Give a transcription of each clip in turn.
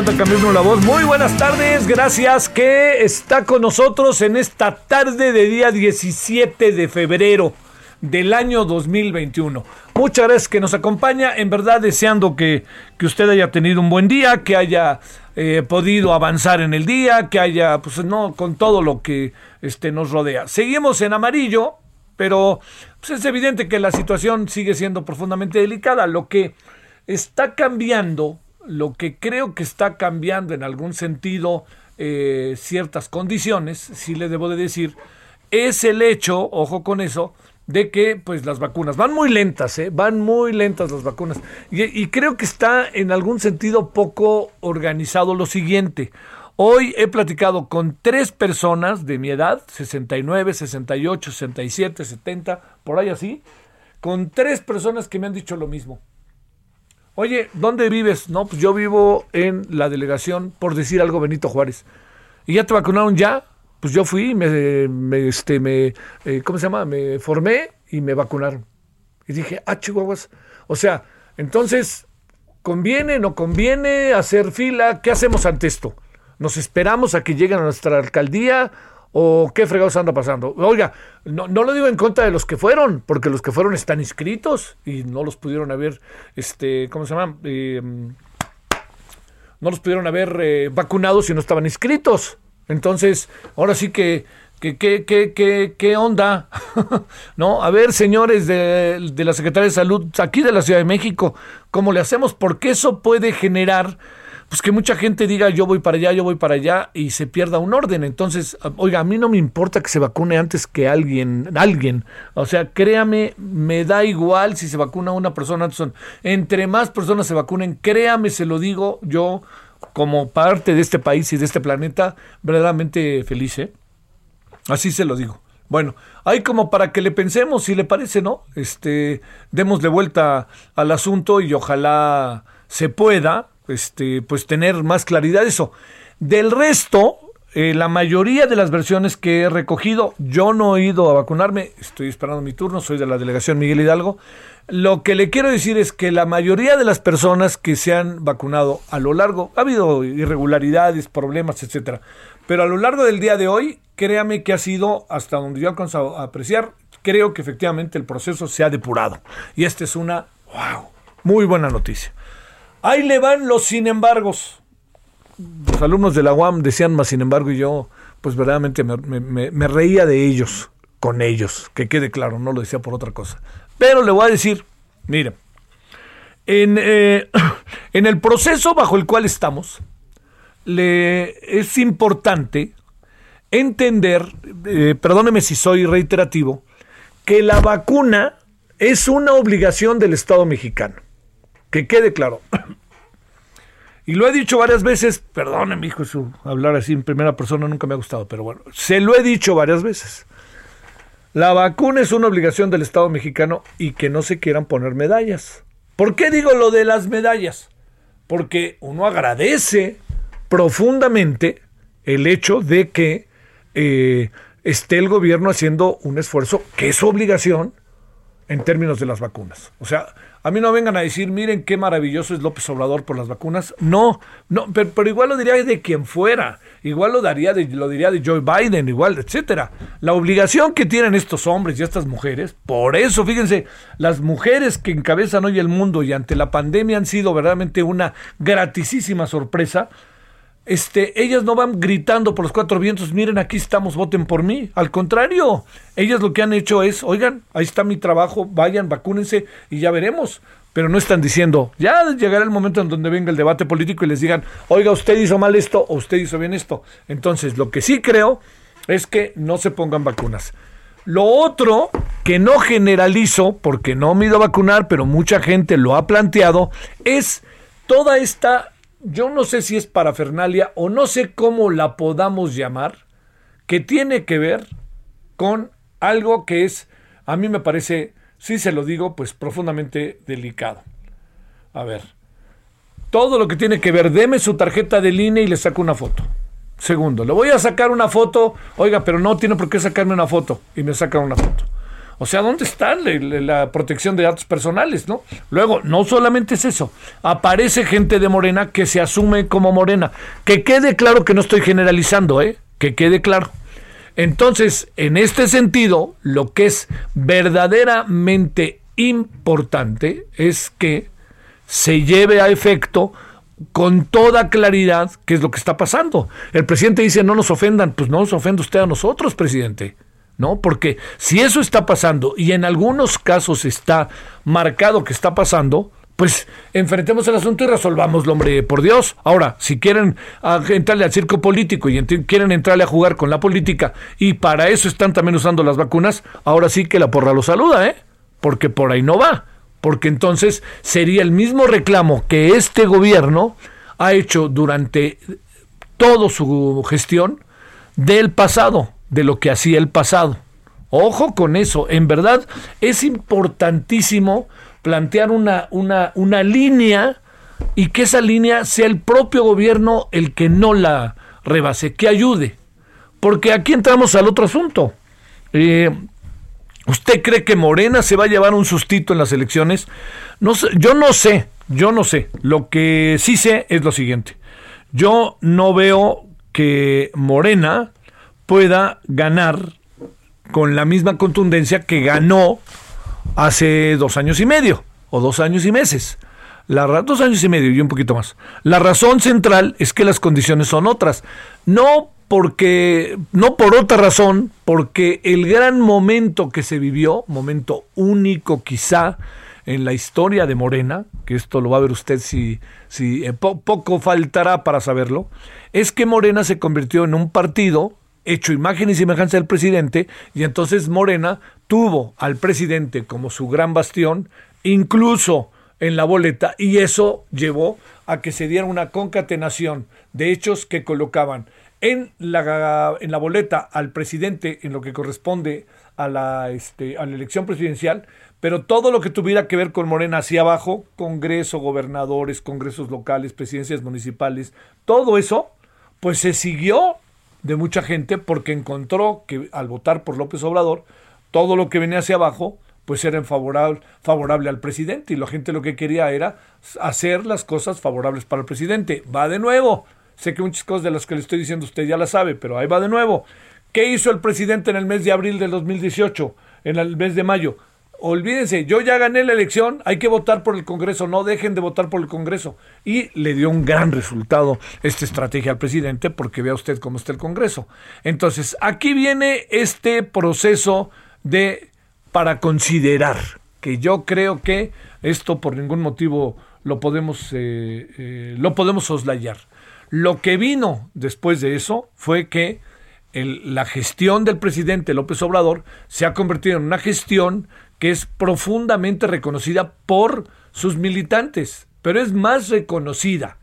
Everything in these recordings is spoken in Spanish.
Le anda cambiando la voz. Muy buenas tardes. Gracias que está con nosotros en esta tarde de día 17 de febrero del año 2021. Muchas gracias que nos acompaña. En verdad deseando que, que usted haya tenido un buen día, que haya eh, podido avanzar en el día, que haya, pues no, con todo lo que este, nos rodea. Seguimos en amarillo, pero pues, es evidente que la situación sigue siendo profundamente delicada. Lo que está cambiando, lo que creo que está cambiando en algún sentido eh, ciertas condiciones, si le debo de decir, es el hecho, ojo con eso, de que pues las vacunas van muy lentas, ¿eh? van muy lentas las vacunas. Y creo que está en algún sentido poco organizado lo siguiente. Hoy he platicado con tres personas de mi edad, 69, 68, 67, 70, por ahí así, con tres personas que me han dicho lo mismo. Oye, ¿dónde vives? No, pues yo vivo en la delegación, por decir algo, Benito Juárez. ¿Y ya te vacunaron ya? Pues yo fui, me, me, este, me, eh, ¿cómo se llama? Me formé y me vacunaron. Y dije, ah, chihuahuas. O sea, entonces, ¿conviene, no conviene hacer fila? ¿Qué hacemos ante esto? ¿Nos esperamos a que lleguen a nuestra alcaldía? ¿O qué fregados anda pasando? Oiga, no, no lo digo en contra de los que fueron, porque los que fueron están inscritos y no los pudieron haber, este, ¿cómo se llama? Eh, no los pudieron haber eh, si no estaban inscritos. Entonces, ahora sí que, que, que, que, que- ¿qué onda? ¿No? A ver, señores de, de la Secretaría de Salud, aquí de la Ciudad de México, ¿cómo le hacemos? Porque eso puede generar pues que mucha gente diga yo voy para allá, yo voy para allá y se pierda un orden. Entonces, oiga, a mí no me importa que se vacune antes que alguien, alguien. O sea, créame, me da igual si se vacuna una persona antes. Entre más personas se vacunen, créame, se lo digo yo como parte de este país y de este planeta, verdaderamente feliz, ¿eh? Así se lo digo. Bueno, hay como para que le pensemos, si le parece, ¿no? Este, démosle vuelta al asunto y ojalá se pueda, este, pues tener más claridad eso. Del resto, eh, la mayoría de las versiones que he recogido, yo no he ido a vacunarme, estoy esperando mi turno, soy de la delegación Miguel Hidalgo. Lo que le quiero decir es que la mayoría de las personas que se han vacunado a lo largo, ha habido irregularidades, problemas, etcétera, pero a lo largo del día de hoy, créame que ha sido, hasta donde yo he alcanzado a apreciar, creo que efectivamente el proceso se ha depurado. Y esta es una, wow, muy buena noticia. Ahí le van los sin embargos. Los alumnos de la UAM decían más sin embargo y yo, pues verdaderamente me, reía de ellos, con ellos, que quede claro, no lo decía por otra cosa. Pero le voy a decir, mire, en, eh, en el proceso bajo el cual estamos, le, es importante entender, eh, perdóneme si soy reiterativo, que la vacuna es una obligación del Estado mexicano. Que quede claro. Y lo he dicho varias veces, perdóneme, hijo, hablar así en primera persona nunca me ha gustado, pero bueno, se lo he dicho varias veces. La vacuna es una obligación del Estado mexicano y que no se quieran poner medallas. ¿Por qué digo lo de las medallas? Porque uno agradece profundamente el hecho de que eh, esté el gobierno haciendo un esfuerzo que es su obligación en términos de las vacunas. O sea, a mí no vengan a decir, miren qué maravilloso es López Obrador por las vacunas. No, no, pero, igual lo diría de quien fuera. Igual lo daría de, lo diría de Joe Biden, igual, etcétera. La obligación que tienen estos hombres y estas mujeres, por eso, fíjense, las mujeres que encabezan hoy el mundo y ante la pandemia han sido verdaderamente una gratisísima sorpresa este, ellas no van gritando por los cuatro vientos, miren, aquí estamos, voten por mí. Al contrario, ellas lo que han hecho es, oigan, ahí está mi trabajo, vayan, vacúnense y ya veremos. Pero no están diciendo, ya llegará el momento en donde venga el debate político y les digan, oiga, usted hizo mal esto o usted hizo bien esto. Entonces, lo que sí creo es que no se pongan vacunas. Lo otro que no generalizo, porque no me he ido a vacunar, pero mucha gente lo ha planteado, es toda esta yo no sé si es parafernalia o no sé cómo la podamos llamar, que tiene que ver con algo que es, a mí me parece, si se lo digo, pues profundamente delicado. A ver, todo lo que tiene que ver, deme su tarjeta de línea y le saco una foto. Segundo, le voy a sacar una foto, oiga, pero no tiene por qué sacarme una foto y me saca una foto. O sea, ¿dónde está la, protección de datos personales, no? Luego, no solamente es eso, aparece gente de Morena que se asume como Morena. Que quede claro que no estoy generalizando, ¿eh? Que quede claro. Entonces, en este sentido, lo que es verdaderamente importante es que se lleve a efecto con toda claridad qué es lo que está pasando. El presidente dice, no nos ofendan, pues no nos ofenda usted a nosotros, presidente. ¿No? Porque si eso está pasando y en algunos casos está marcado que está pasando, pues enfrentemos el asunto y resolvámoslo, hombre, por Dios. Ahora, si quieren entrarle al circo político y quieren entrarle a jugar con la política y para eso están también usando las vacunas, ahora sí que la porra lo saluda, ¿eh? Porque por ahí no va. Porque entonces sería el mismo reclamo que este gobierno ha hecho durante toda su gestión del pasado de lo que hacía el pasado. Ojo con eso, en verdad es importantísimo plantear una, una, una línea y que esa línea sea el propio gobierno el que no la rebase, que ayude. Porque aquí entramos al otro asunto. Eh, ¿Usted cree que Morena se va a llevar un sustito en las elecciones? No sé, yo no sé, yo no sé. Lo que sí sé es lo siguiente. Yo no veo que Morena pueda ganar con la misma contundencia que ganó hace dos años y medio o dos años y meses. La, dos años y medio y un poquito más. La razón central es que las condiciones son otras. No porque, no por otra razón, porque el gran momento que se vivió, momento único quizá en la historia de Morena, que esto lo va a ver usted si, si eh, poco faltará para saberlo, es que Morena se convirtió en un partido hecho imagen y semejanza del presidente, y entonces Morena tuvo al presidente como su gran bastión, incluso en la boleta, y eso llevó a que se diera una concatenación de hechos que colocaban en la, en la boleta al presidente en lo que corresponde a la, este, a la elección presidencial, pero todo lo que tuviera que ver con Morena hacia abajo, Congreso, gobernadores, congresos locales, presidencias municipales, todo eso, pues se siguió de mucha gente porque encontró que al votar por López Obrador, todo lo que venía hacia abajo, pues era favorable, favorable al presidente y la gente lo que quería era hacer las cosas favorables para el presidente. Va de nuevo. Sé que muchas cosas de las que le estoy diciendo usted ya las sabe, pero ahí va de nuevo. ¿Qué hizo el presidente en el mes de abril del 2018, en el mes de mayo? Olvídense, yo ya gané la elección, hay que votar por el Congreso, no dejen de votar por el Congreso. Y le dio un gran resultado esta estrategia al presidente porque vea usted cómo está el Congreso. Entonces, aquí viene este proceso de para considerar, que yo creo que esto por ningún motivo lo podemos, eh, eh, lo podemos soslayar. Lo que vino después de eso fue que la gestión del presidente López Obrador se ha convertido en una gestión que es profundamente reconocida por sus militantes, pero es más reconocida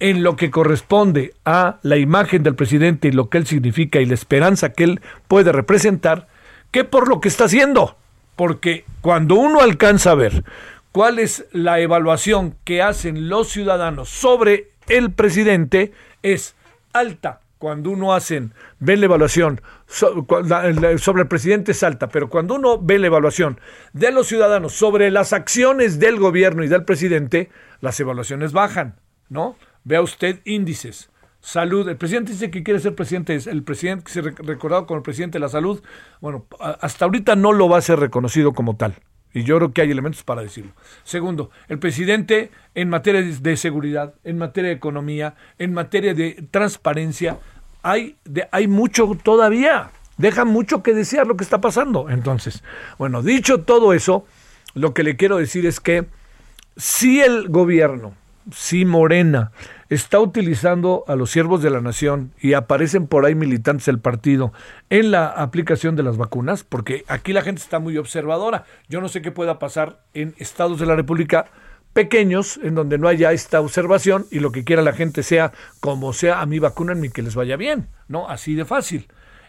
en lo que corresponde a la imagen del presidente y lo que él significa y la esperanza que él puede representar, que por lo que está haciendo. Porque cuando uno alcanza a ver cuál es la evaluación que hacen los ciudadanos sobre el presidente, es alta, cuando uno hacen, ve la evaluación sobre el presidente es alta, pero cuando uno ve la evaluación de los ciudadanos sobre las acciones del gobierno y del presidente, las evaluaciones bajan, ¿no? Vea usted índices. Salud, el presidente dice que quiere ser presidente, es el presidente que se recordado como el presidente de la salud, bueno, hasta ahorita no lo va a ser reconocido como tal. Y yo creo que hay elementos para decirlo. Segundo, el presidente en materia de seguridad, en materia de economía, en materia de transparencia, hay, hay mucho todavía. Deja mucho que desear lo que está pasando. Entonces, bueno, dicho todo eso, lo que le quiero decir es que si el gobierno, si Morena está utilizando a los siervos de la nación y aparecen por ahí militantes del partido en la aplicación de las vacunas, porque aquí la gente está muy observadora. Yo no sé qué pueda pasar en estados de la República pequeños en donde no haya esta observación y lo que quiera la gente sea como sea a mí vacunan y que les vaya bien, ¿no? Así de fácil.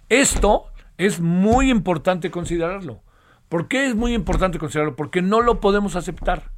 Esto es muy importante considerarlo. ¿Por qué es muy importante considerarlo? Porque no lo podemos aceptar.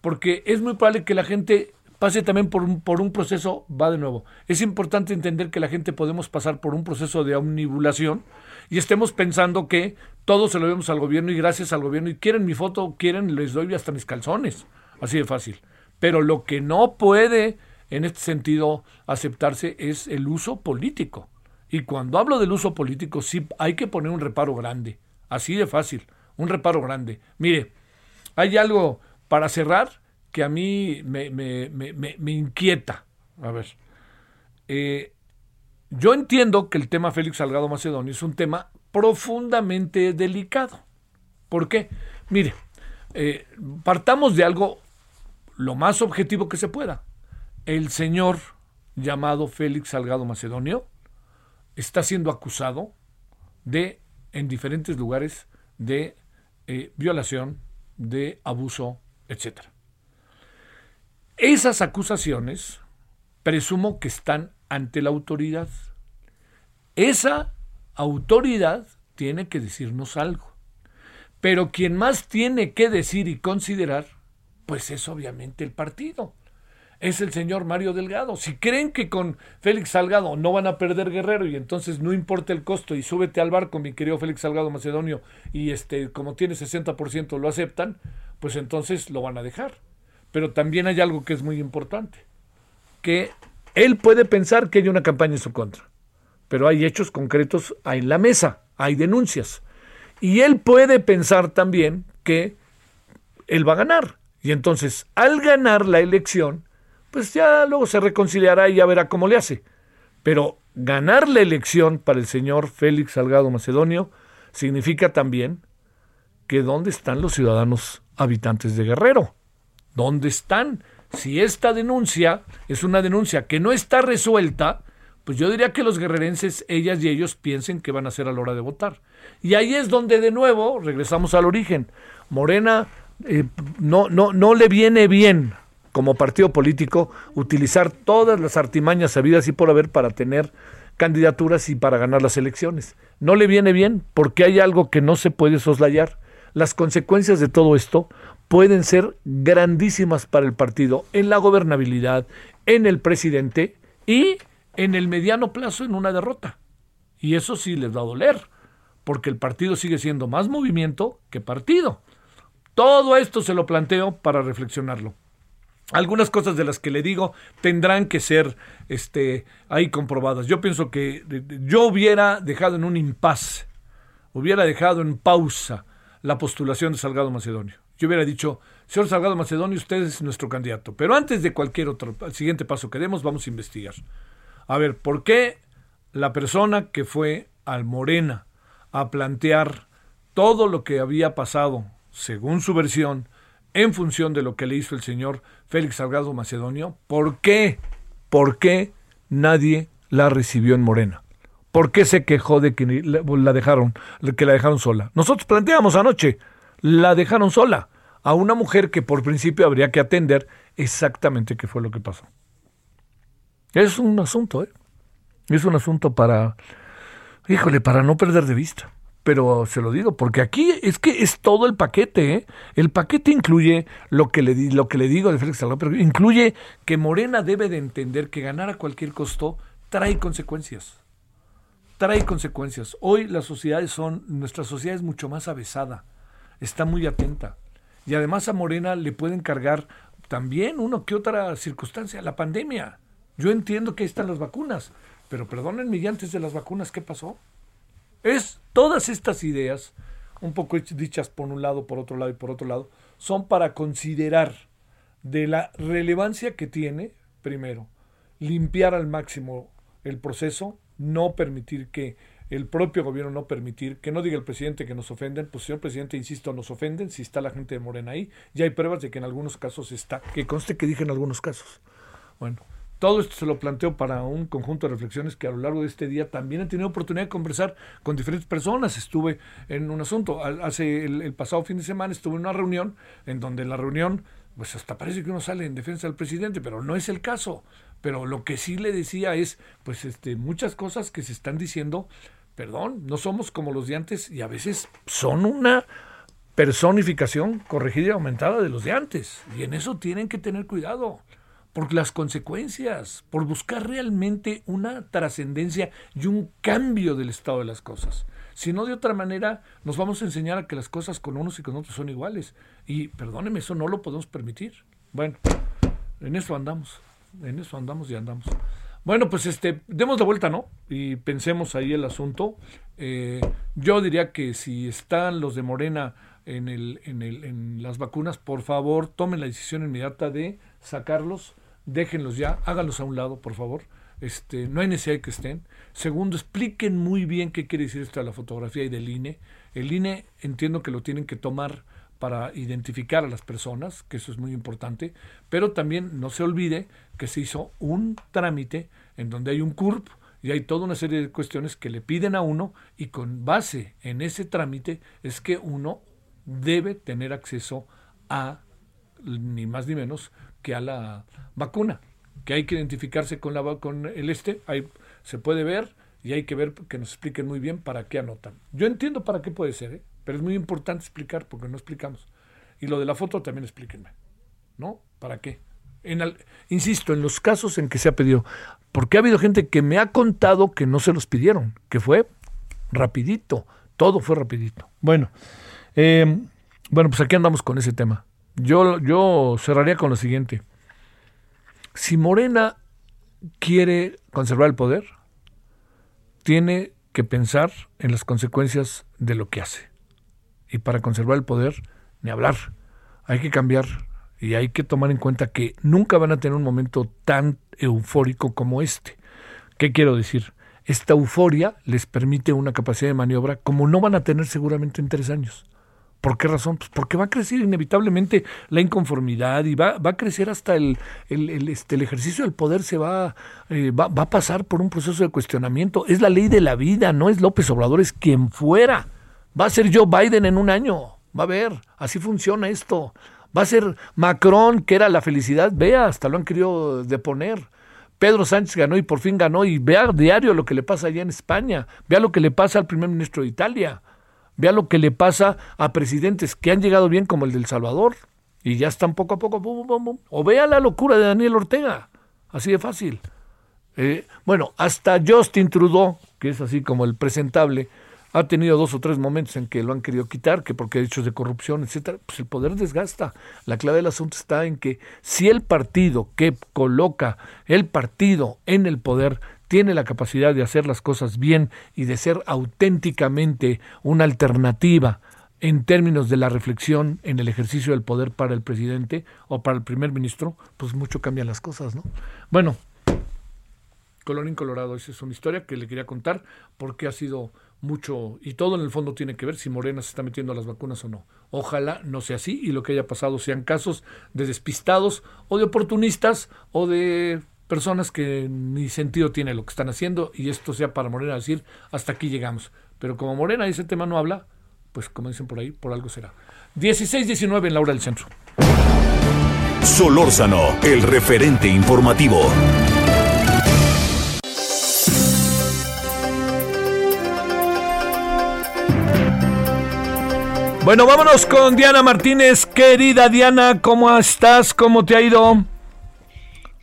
Porque es muy probable que la gente pase también por un, por un proceso, va de nuevo. Es importante entender que la gente podemos pasar por un proceso de omnibulación y estemos pensando que todo se lo vemos al gobierno y gracias al gobierno y quieren mi foto, quieren, les doy hasta mis calzones. Así de fácil. Pero lo que no puede en este sentido aceptarse es el uso político. Y cuando hablo del uso político, sí hay que poner un reparo grande. Así de fácil. Un reparo grande. Mire, hay algo para cerrar que a mí me, me, inquieta. A ver, eh, yo entiendo que el tema Félix Salgado Macedonio es un tema profundamente delicado. ¿Por qué? Mire, eh, partamos de algo lo más objetivo que se pueda. El señor llamado Félix Salgado Macedonio está siendo acusado de, en diferentes lugares, de eh, violación, de abuso, etcétera. Esas acusaciones presumo que están ante la autoridad. Esa autoridad tiene que decirnos algo. Pero quien más tiene que decir y considerar, pues es obviamente el partido. Es el señor Mario Delgado. Si creen que con Félix Salgado no van a perder Guerrero y entonces no importa el costo y súbete al barco, mi querido Félix Salgado Macedonio, y este, como tiene 60% lo aceptan, pues entonces lo van a dejar. Pero también hay algo que es muy importante, que él puede pensar que hay una campaña en su contra, pero hay hechos concretos en la mesa, hay denuncias. Y él puede pensar también que él va a ganar. Y entonces, al ganar la elección, pues ya luego se reconciliará y ya verá cómo le hace. Pero ganar la elección para el señor Félix Salgado Macedonio significa también que dónde están los ciudadanos habitantes de Guerrero. ¿Dónde están? Si esta denuncia es una denuncia que no está resuelta, pues yo diría que los guerrerenses, ellas y ellos, piensen que van a hacer a la hora de votar. Y ahí es donde de nuevo regresamos al origen. Morena eh, no, no, no le viene bien como partido político utilizar todas las artimañas sabidas y por haber para tener candidaturas y para ganar las elecciones. No le viene bien porque hay algo que no se puede soslayar. Las consecuencias de todo esto pueden ser grandísimas para el partido en la gobernabilidad, en el presidente y en el mediano plazo en una derrota. Y eso sí les va a doler, porque el partido sigue siendo más movimiento que partido. Todo esto se lo planteo para reflexionarlo. Algunas cosas de las que le digo tendrán que ser este, ahí comprobadas. Yo pienso que yo hubiera dejado en un impasse, hubiera dejado en pausa la postulación de Salgado Macedonio. Yo hubiera dicho, señor Salgado Macedonio, usted es nuestro candidato. Pero antes de cualquier otro, siguiente paso que demos, vamos a investigar. A ver, ¿por qué la persona que fue al Morena a plantear todo lo que había pasado, según su versión, en función de lo que le hizo el señor Félix Salgado Macedonio, ¿por qué? ¿Por qué nadie la recibió en Morena? ¿Por qué se quejó de que la dejaron, que la dejaron sola? Nosotros planteamos anoche, la dejaron sola a una mujer que por principio habría que atender exactamente qué fue lo que pasó. Es un asunto, ¿eh? Es un asunto para, híjole, para no perder de vista. Pero se lo digo, porque aquí es que es todo el paquete. ¿eh? El paquete incluye lo que, le, lo que le digo de Félix Salgado, pero incluye que Morena debe de entender que ganar a cualquier costo trae consecuencias. Trae consecuencias. Hoy las sociedades son, nuestra sociedad es mucho más avesada, está muy atenta. Y además a Morena le pueden cargar también uno que otra circunstancia, la pandemia. Yo entiendo que ahí están las vacunas, pero perdónenme, y antes de las vacunas, ¿qué pasó? Es todas estas ideas, un poco dichas por un lado, por otro lado y por otro lado, son para considerar de la relevancia que tiene, primero, limpiar al máximo el proceso, no permitir que el propio gobierno no permitir, que no diga el presidente que nos ofenden, pues señor presidente, insisto, nos ofenden si está la gente de Morena ahí, ya hay pruebas de que en algunos casos está, que conste que dije en algunos casos. Bueno, todo esto se lo planteo para un conjunto de reflexiones que a lo largo de este día también he tenido oportunidad de conversar con diferentes personas. Estuve en un asunto, hace el, pasado fin de semana estuve en una reunión en donde la reunión, pues hasta parece que uno sale en defensa del presidente, pero no es el caso. Pero lo que sí le decía es, pues este, muchas cosas que se están diciendo, perdón, no somos como los de antes y a veces son una personificación corregida y aumentada de los de antes. Y en eso tienen que tener cuidado por las consecuencias, por buscar realmente una trascendencia y un cambio del estado de las cosas. Si no, de otra manera, nos vamos a enseñar a que las cosas con unos y con otros son iguales. Y perdóneme, eso no lo podemos permitir. Bueno, en eso andamos, en eso andamos y andamos. Bueno, pues este, demos la vuelta, ¿no? Y pensemos ahí el asunto. Eh, yo diría que si están los de Morena en, el, en, el, en las vacunas, por favor, tomen la decisión inmediata de sacarlos déjenlos ya, háganlos a un lado, por favor. Este, no hay necesidad de que estén. Segundo, expliquen muy bien qué quiere decir esto de la fotografía y del INE. El INE entiendo que lo tienen que tomar para identificar a las personas, que eso es muy importante, pero también no se olvide que se hizo un trámite en donde hay un CURP y hay toda una serie de cuestiones que le piden a uno y con base en ese trámite es que uno debe tener acceso a ni más ni menos que a la vacuna, que hay que identificarse con, la, con el este, ahí se puede ver y hay que ver que nos expliquen muy bien para qué anotan. Yo entiendo para qué puede ser, ¿eh? Pero es muy importante explicar porque no explicamos. Y lo de la foto también explíquenme, ¿no? ¿Para qué? En insisto, en los casos en que se ha pedido, porque ha habido gente que me ha contado que no se los pidieron, que fue rapidito, todo fue rapidito. Bueno, eh, bueno, pues aquí andamos con ese tema. Yo, yo cerraría con lo siguiente. Si Morena quiere conservar el poder, tiene que pensar en las consecuencias de lo que hace. Y para conservar el poder, ni hablar. Hay que cambiar y hay que tomar en cuenta que nunca van a tener un momento tan eufórico como este. ¿Qué quiero decir? Esta euforia les permite una capacidad de maniobra como no van a tener seguramente en tres años. ¿Por qué razón? Pues porque va a crecer inevitablemente la inconformidad y va, va a crecer hasta el, el, este, el ejercicio del poder se va, eh, va, va, a pasar por un proceso de cuestionamiento. Es la ley de la vida, no es López Obrador, es quien fuera. Va a ser Joe Biden en un año. Va a ver, así funciona esto. Va a ser Macron, que era la felicidad. Vea, hasta lo han querido deponer. Pedro Sánchez ganó y por fin ganó. Y vea diario lo que le pasa allá en España. Vea lo que le pasa al primer ministro de Italia. Vea lo que le pasa a presidentes que han llegado bien como el del Salvador y ya están poco a poco. O vea la locura de Daniel Ortega, así de fácil. Eh, bueno, hasta Justin Trudeau, que es así como el presentable, ha tenido dos o tres momentos en que lo han querido quitar, que porque hechos de corrupción, etcétera, pues el poder desgasta. La clave del asunto está en que si el partido que coloca el partido en el poder tiene la capacidad de hacer las cosas bien y de ser auténticamente una alternativa en términos de la reflexión en el ejercicio del poder para el presidente o para el primer ministro, pues mucho cambian las cosas, ¿no? Bueno, Colorín Colorado, esa es una historia que le quería contar porque ha sido mucho, y todo en el fondo tiene que ver si Morena se está metiendo a las vacunas o no. Ojalá no sea así y lo que haya pasado sean casos de despistados o de oportunistas o de personas que ni sentido tiene lo que están haciendo y esto sea para Morena decir hasta aquí llegamos. Pero como Morena ese tema no habla, pues como dicen por ahí, por algo será. 16-19 en la hora del centro. Solórzano, el referente informativo. Bueno, vámonos con Diana Martínez. Querida Diana, ¿cómo estás? ¿Cómo te ha ido?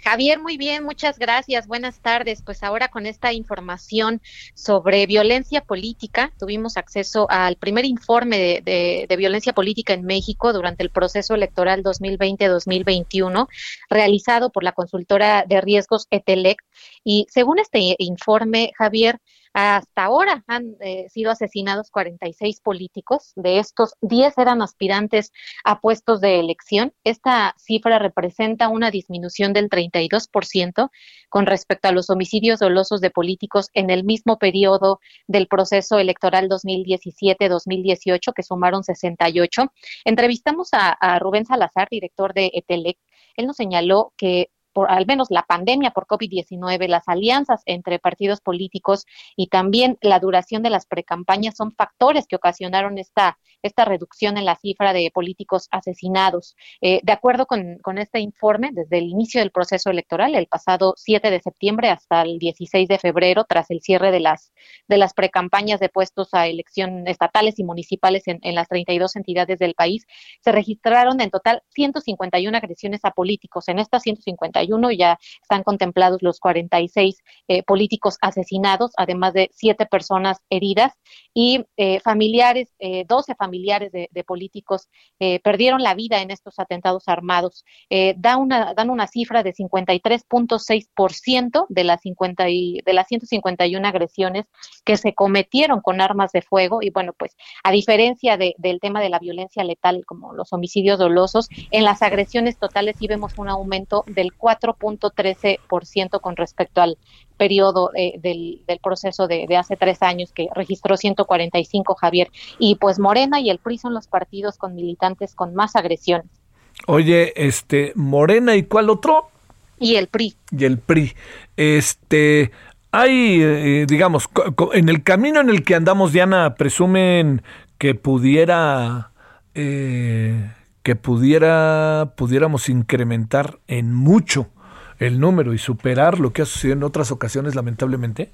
Javier, muy bien, muchas gracias. Buenas tardes. Pues ahora con esta información sobre violencia política, tuvimos acceso al primer informe de, violencia política en México durante el proceso electoral 2020-2021, realizado por la consultora de riesgos ETELEC. Y según este informe, Javier, hasta ahora han eh, sido asesinados 46 políticos, de estos 10 eran aspirantes a puestos de elección. Esta cifra representa una disminución del 32% con respecto a los homicidios dolosos de políticos en el mismo periodo del proceso electoral 2017-2018, que sumaron 68. Entrevistamos a, a Rubén Salazar, director de ETELEC. Él nos señaló que por al menos la pandemia por COVID-19, las alianzas entre partidos políticos y también la duración de las precampañas son factores que ocasionaron esta, esta reducción en la cifra de políticos asesinados. Eh, de acuerdo con, con, este informe, desde el inicio del proceso electoral, el pasado 7 de septiembre hasta el 16 de febrero, tras el cierre de las, de las precampañas de puestos a elección estatales y municipales en, en las 32 entidades del país, se registraron en total 151 agresiones a políticos. En estas 151 ya están contemplados los 46 eh, políticos asesinados, además de siete personas heridas y eh, familiares, 12 eh, familiares de, políticos perdieron la vida en estos atentados armados. da una, dan una cifra de 53.6% de las, 50 de las 151 agresiones que se cometieron con armas de fuego y bueno, pues a diferencia del tema de la violencia letal como los homicidios dolosos, en las agresiones totales sí vemos un aumento del 4 4.13% con respecto al periodo eh, del, proceso de, hace tres años que registró 145, Javier. Y pues Morena y el PRI son los partidos con militantes con más agresiones. Oye, este, Morena y cuál otro? Y el PRI. Y el PRI. Este, hay, eh, digamos, en el camino en el que andamos, Diana, presumen que pudiera... Eh, que pudiera, pudiéramos incrementar en mucho el número y superar lo que ha sucedido en otras ocasiones, lamentablemente?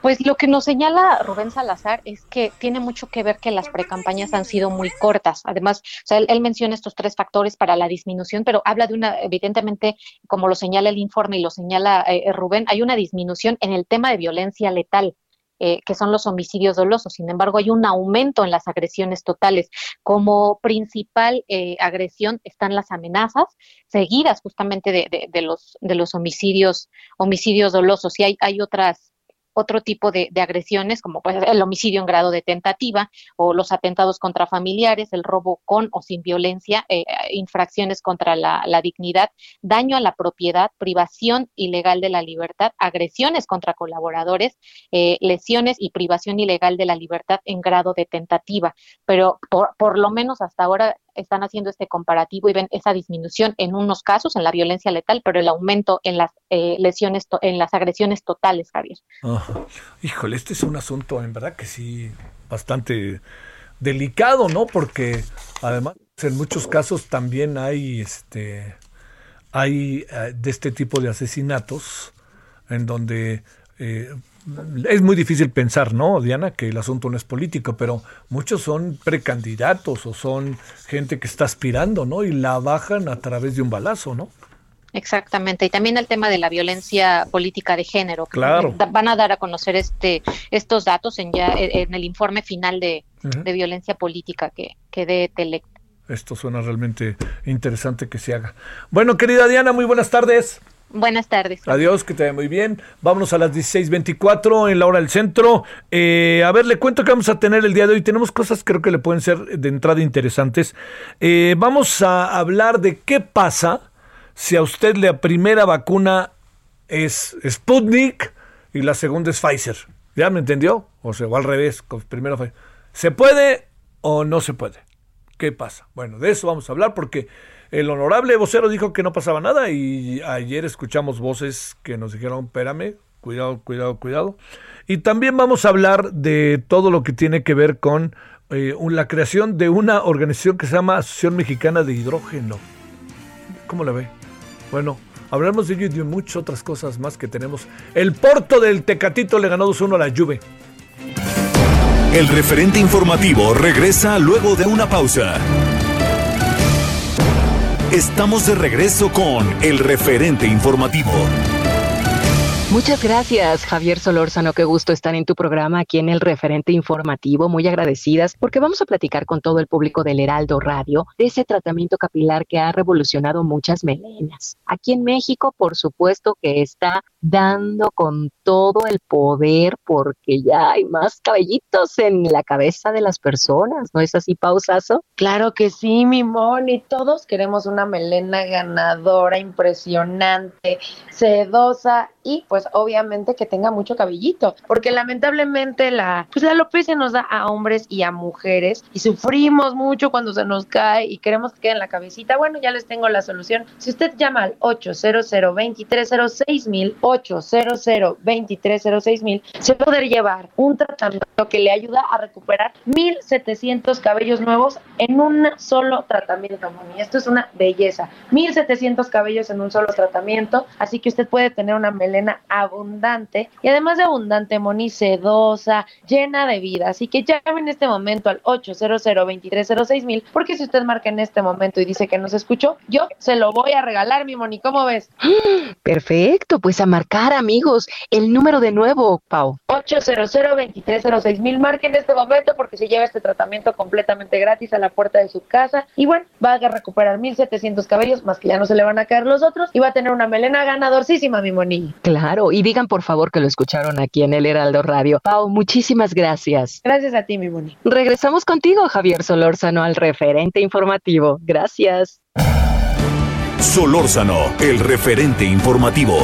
Pues lo que nos señala Rubén Salazar es que tiene mucho que ver que las precampañas han sido muy cortas. Además, o sea, él, menciona estos tres factores para la disminución, pero habla de una, evidentemente, como lo señala el informe y lo señala eh, Rubén, hay una disminución en el tema de violencia letal. Eh, que son los homicidios dolosos. Sin embargo, hay un aumento en las agresiones totales. Como principal eh, agresión están las amenazas, seguidas justamente de, de, los, de los homicidios, homicidios dolosos. Y hay, hay otras otro tipo de, agresiones, como pues, el homicidio en grado de tentativa o los atentados contra familiares, el robo con o sin violencia, eh, infracciones contra la, dignidad, daño a la propiedad, privación ilegal de la libertad, agresiones contra colaboradores, eh, lesiones y privación ilegal de la libertad en grado de tentativa. Pero por, por lo menos hasta ahora están haciendo este comparativo y ven esa disminución en unos casos en la violencia letal, pero el aumento en las eh, lesiones, en las agresiones totales, Javier. Híjole, este es un asunto en verdad que sí bastante delicado, ¿no? Porque además en muchos casos también hay este hay eh, de este tipo de asesinatos en donde eh, es muy difícil pensar, ¿no, Diana, que el asunto no es político, pero muchos son precandidatos o son gente que está aspirando, ¿no? Y la bajan a través de un balazo, ¿no? Exactamente, y también el tema de la violencia política de género. Claro. Van a dar a conocer este estos datos en ya en el informe final de, violencia política que, que dé Esto suena realmente interesante que se haga. Bueno, querida Diana, muy buenas tardes. Buenas tardes. Adiós, que te vaya muy bien. Vámonos a las 16.24 en la hora del centro. Eh, a ver, le cuento que vamos a tener el día de hoy. Tenemos cosas creo que le pueden ser de entrada interesantes. Eh, vamos a hablar de qué pasa si a usted la primera vacuna es Sputnik y la segunda es Pfizer. ¿Ya me entendió? O sea, o al revés, primero Pfizer. ¿Se puede o no se puede? ¿Qué pasa? Bueno, de eso vamos a hablar porque el honorable vocero dijo que no pasaba nada y ayer escuchamos voces que nos dijeron, espérame, cuidado, cuidado, cuidado. Y también vamos a hablar de todo lo que tiene que ver con eh, la creación de una organización que se llama Asociación Mexicana de Hidrógeno. ¿Cómo la ve? Bueno, hablamos de ello y de muchas otras cosas más que tenemos. El Porto del Tecatito le ganó 2-1 a la Juve. El referente informativo regresa luego de una pausa. Estamos de regreso con el referente informativo. Muchas gracias, Javier Solórzano. Qué gusto estar en tu programa aquí en el referente informativo. Muy agradecidas porque vamos a platicar con todo el público del Heraldo Radio de ese tratamiento capilar que ha revolucionado muchas melenas. Aquí en México, por supuesto que está dando con todo el poder porque ya hay más cabellitos en la cabeza de las personas. ¿No es así, Pausazo? Claro que sí, mi Moni. Todos queremos una melena ganadora, impresionante, sedosa y pues obviamente que tenga mucho cabellito, porque lamentablemente la, pues la alopecia nos da a hombres y a mujeres y sufrimos mucho cuando se nos cae y queremos que quede en la cabecita. Bueno, ya les tengo la solución. Si usted llama al 800 2306 mil, 800 2306 mil, se puede llevar un tratamiento que le ayuda a recuperar 1700 cabellos nuevos en un solo tratamiento, Moni. Esto es una belleza. 1700 cabellos en un solo tratamiento, así que usted puede tener una melena abundante y además de abundante, Moni, sedosa, llena de vida. Así que llame en este momento al 800 2306 mil, porque si usted marca en este momento y dice que nos escuchó, yo se lo voy a regalar, mi Moni. ¿Cómo ves? Perfecto, pues a marcar, amigos, el número de nuevo, Pau. 800 2306 mil. Marque en este momento porque se lleva este tratamiento completamente gratis a la puerta de su casa. Y bueno, va a recuperar 1700 cabellos, más que ya no se le van a caer los otros, y va a tener una melena ganadorcísima, mi Moni. Claro, y digan por favor que lo escucharon aquí en el Heraldo Radio. Pau, muchísimas gracias. Gracias a ti, mi Moni. Regresamos contigo, Javier Solórzano, al referente informativo. Gracias. Solórzano, el referente informativo.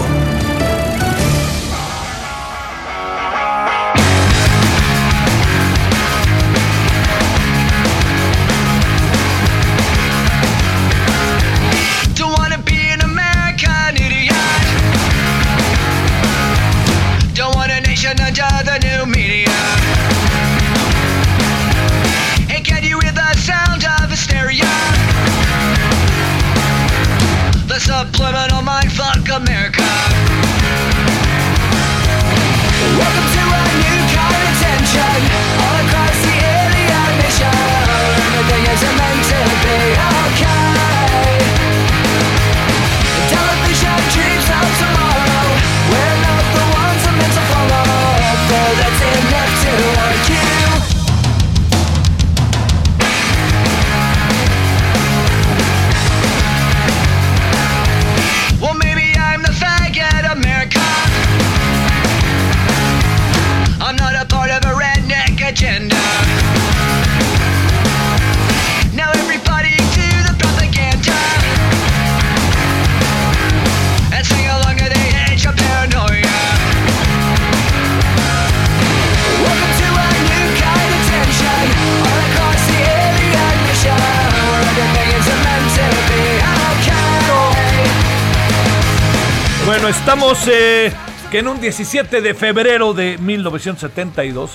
Estamos eh, que en un 17 de febrero de 1972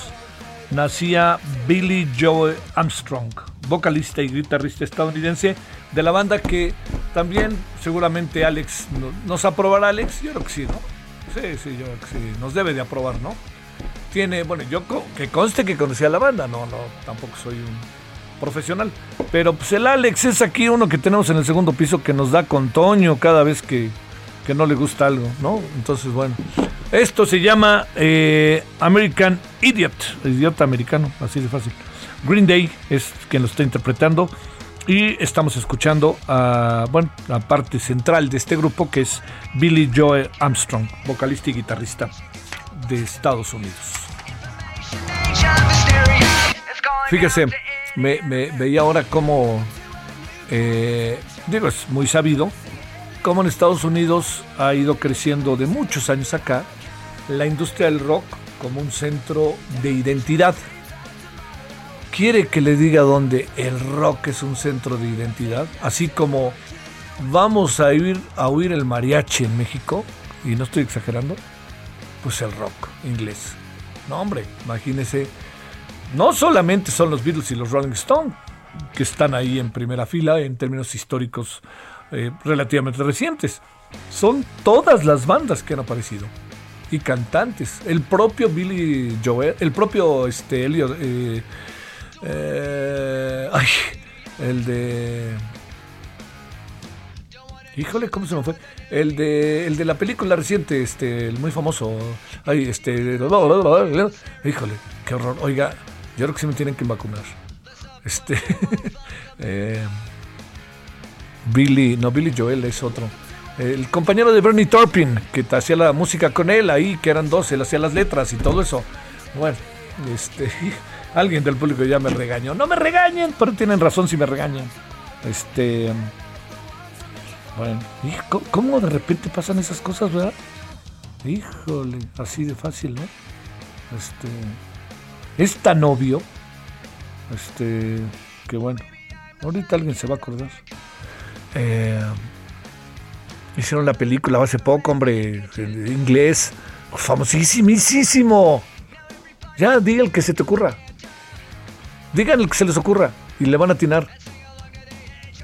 nacía Billy Joe Armstrong, vocalista y guitarrista estadounidense de la banda que también seguramente Alex no- nos aprobará Alex, yo creo que sí, ¿no? Sí, sí, yo creo que sí, nos debe de aprobar, ¿no? Tiene, bueno, yo que conste que conocía la banda, no, no, tampoco soy un profesional, pero pues el Alex es aquí uno que tenemos en el segundo piso que nos da con Toño cada vez que, que no le gusta algo, ¿no? Entonces, bueno, esto se llama eh, American Idiot, idiota americano, así de fácil. Green Day es quien lo está interpretando. Y estamos escuchando a, bueno, la parte central de este grupo que es Billy Joe Armstrong, vocalista y guitarrista de Estados Unidos. Fíjese, me, veía ahora cómo, eh, digo, es muy sabido, cómo en Estados Unidos ha ido creciendo de muchos años acá la industria del rock como un centro de identidad. ¿Quiere que le diga dónde el rock es un centro de identidad? Así como vamos a ir a oír el mariachi en México, y no estoy exagerando, pues el rock inglés. No, hombre, imagínese. No solamente son los Beatles y los Rolling Stones, que están ahí en primera fila en términos históricos eh, relativamente recientes. Son todas las bandas que han aparecido y cantantes. El propio Billy Joel, el propio este, Elliot, eh, eh, ay, el de. Híjole, ¿cómo se me fue? El de, el de la película reciente, este, el muy famoso. Ay, este. Híjole, qué horror. Oiga, yo creo que sí me tienen que vacunar. Este. eh, Billy, no, Billy Joel es otro. El compañero de Bernie Taupin, que hacía la música con él ahí, que eran dos, él hacía las letras y todo eso. Bueno, este. Alguien del público ya me regañó. No me regañen, pero tienen razón si me regañan. Este. Bueno, hijo, ¿cómo- ¿cómo de repente pasan esas cosas, verdad? Híjole, así de fácil, ¿no? Este. Es tan obvio. Este. Que bueno. Ahorita alguien se va a acordar. Eh, hicieron la película hace poco, hombre. Inglés. Famosísimo. Ya, diga el que se te ocurra. Digan el que se les ocurra. Y le van a atinar.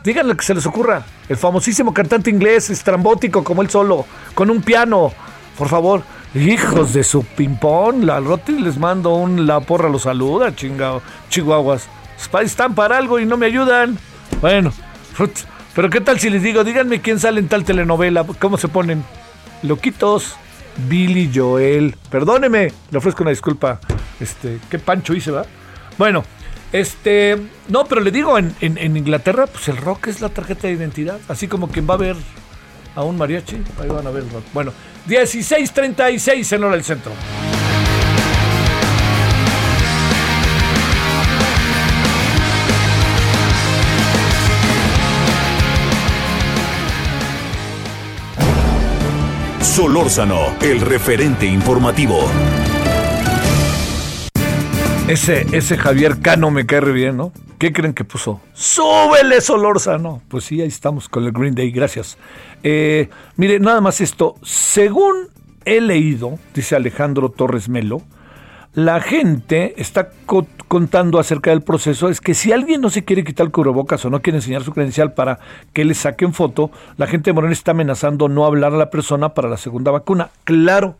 Digan lo que se les ocurra. El famosísimo cantante inglés, estrambótico como él solo, con un piano. Por favor. Hijos de su pimpón. La Roti les mando un la porra los saluda, chingado. Chihuahuas. Están para algo y no me ayudan. Bueno. Pero qué tal si les digo, díganme quién sale en tal telenovela, cómo se ponen. Loquitos. Billy Joel. Perdóneme, le ofrezco una disculpa. Este, qué pancho hice, ¿va? Bueno, este, no, pero le digo, en, en- en Inglaterra, pues el rock es la tarjeta de identidad. Así como quien va a ver a un mariachi, ahí van a ver el rock. Bueno, 16.36 en hora del centro. Solórzano, el referente informativo. Ese, ese Javier Cano me cae re bien, ¿no? ¿Qué creen que puso? ¡Súbele, Solórzano! Pues sí, ahí estamos con el Green Day, gracias. Eh, mire, nada más esto. Según he leído, dice Alejandro Torres Melo, la gente está co- contando acerca del proceso, es que si alguien no se quiere quitar el cubrebocas o no quiere enseñar su credencial para que le saquen foto, la gente de Morena está amenazando no hablar a la persona para la segunda vacuna. Claro,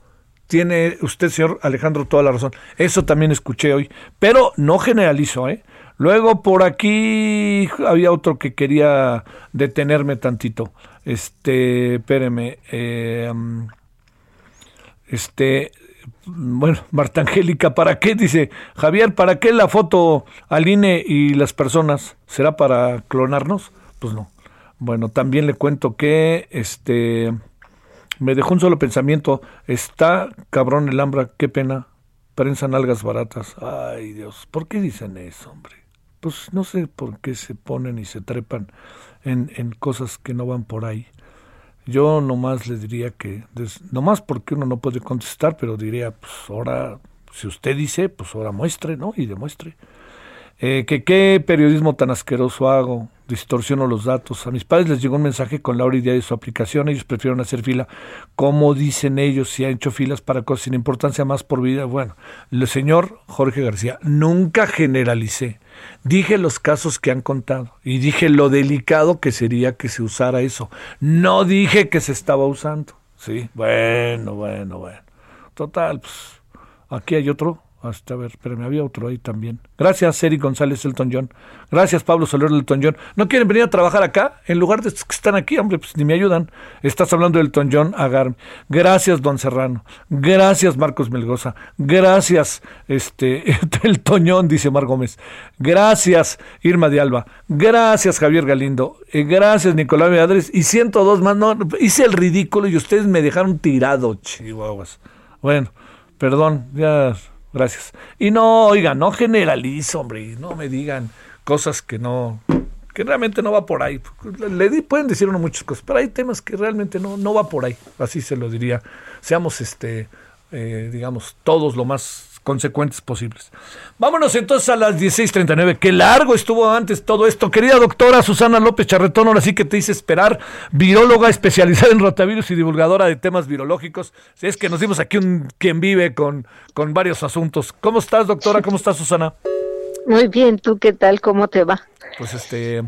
tiene usted, señor Alejandro, toda la razón. Eso también escuché hoy, pero no generalizo, ¿eh? Luego por aquí había otro que quería detenerme tantito. Este, espéreme, eh, mm, este, bueno, Marta Angélica, ¿para qué? Dice Javier, ¿para qué la foto al INE y las personas? ¿Será para clonarnos? Pues no. Bueno, también le cuento que este me dejó un solo pensamiento. Está cabrón el hambra, qué pena. Prensan algas baratas. Ay, Dios, ¿por qué dicen eso, hombre? Pues no sé por qué se ponen y se trepan en, en cosas que no van por ahí. Yo nomás le diría que, nomás porque uno no puede contestar, pero diría, pues ahora, si usted dice, pues ahora muestre, ¿no? Y demuestre. Eh, que qué periodismo tan asqueroso hago, distorsiono los datos. A mis padres les llegó un mensaje con la hora y día de su aplicación, ellos prefieren hacer fila. Como dicen ellos, si han hecho filas para cosas sin importancia más por vida? Bueno, el señor Jorge García, nunca generalicé. Dije los casos que han contado y dije lo delicado que sería que se usara eso. No dije que se estaba usando. Sí, bueno, bueno, bueno. Total, pues aquí hay otro. Hasta ver, pero me había otro ahí también. Gracias, Eric González Elton John. Gracias, Pablo Soler Elton John. ¿No quieren venir a trabajar acá? En lugar de estos que están aquí, hombre, pues ni me ayudan. Estás hablando del Elton John Agar. Gracias, Don Serrano. Gracias, Marcos Melgoza. Gracias, este, el Toñón, dice Mar Gómez. Gracias, Irma de Alba. Gracias, Javier Galindo. Eh, gracias, Nicolás Meadres. Y 102 más. No, hice el ridículo y ustedes me dejaron tirado, chihuahuas. Bueno, perdón, ya Gracias. Y no, oiga, no generalizo, hombre, no me digan cosas que no, que realmente no va por ahí. Le di- pueden decir uno muchas cosas, pero hay temas que realmente no, no va por ahí. Así se lo diría. Seamos, este, eh, digamos, todos lo más consecuentes posibles. Vámonos entonces a las 16.39. Qué largo estuvo antes todo esto. Querida doctora Susana López Charretón, ahora sí que te hice esperar. Viróloga especializada en rotavirus y divulgadora de temas virológicos. Si es que nos dimos aquí un quien vive con, con varios asuntos. ¿Cómo estás, doctora? ¿Cómo estás, Susana? Muy bien, ¿tú qué tal? ¿Cómo te va? Pues este,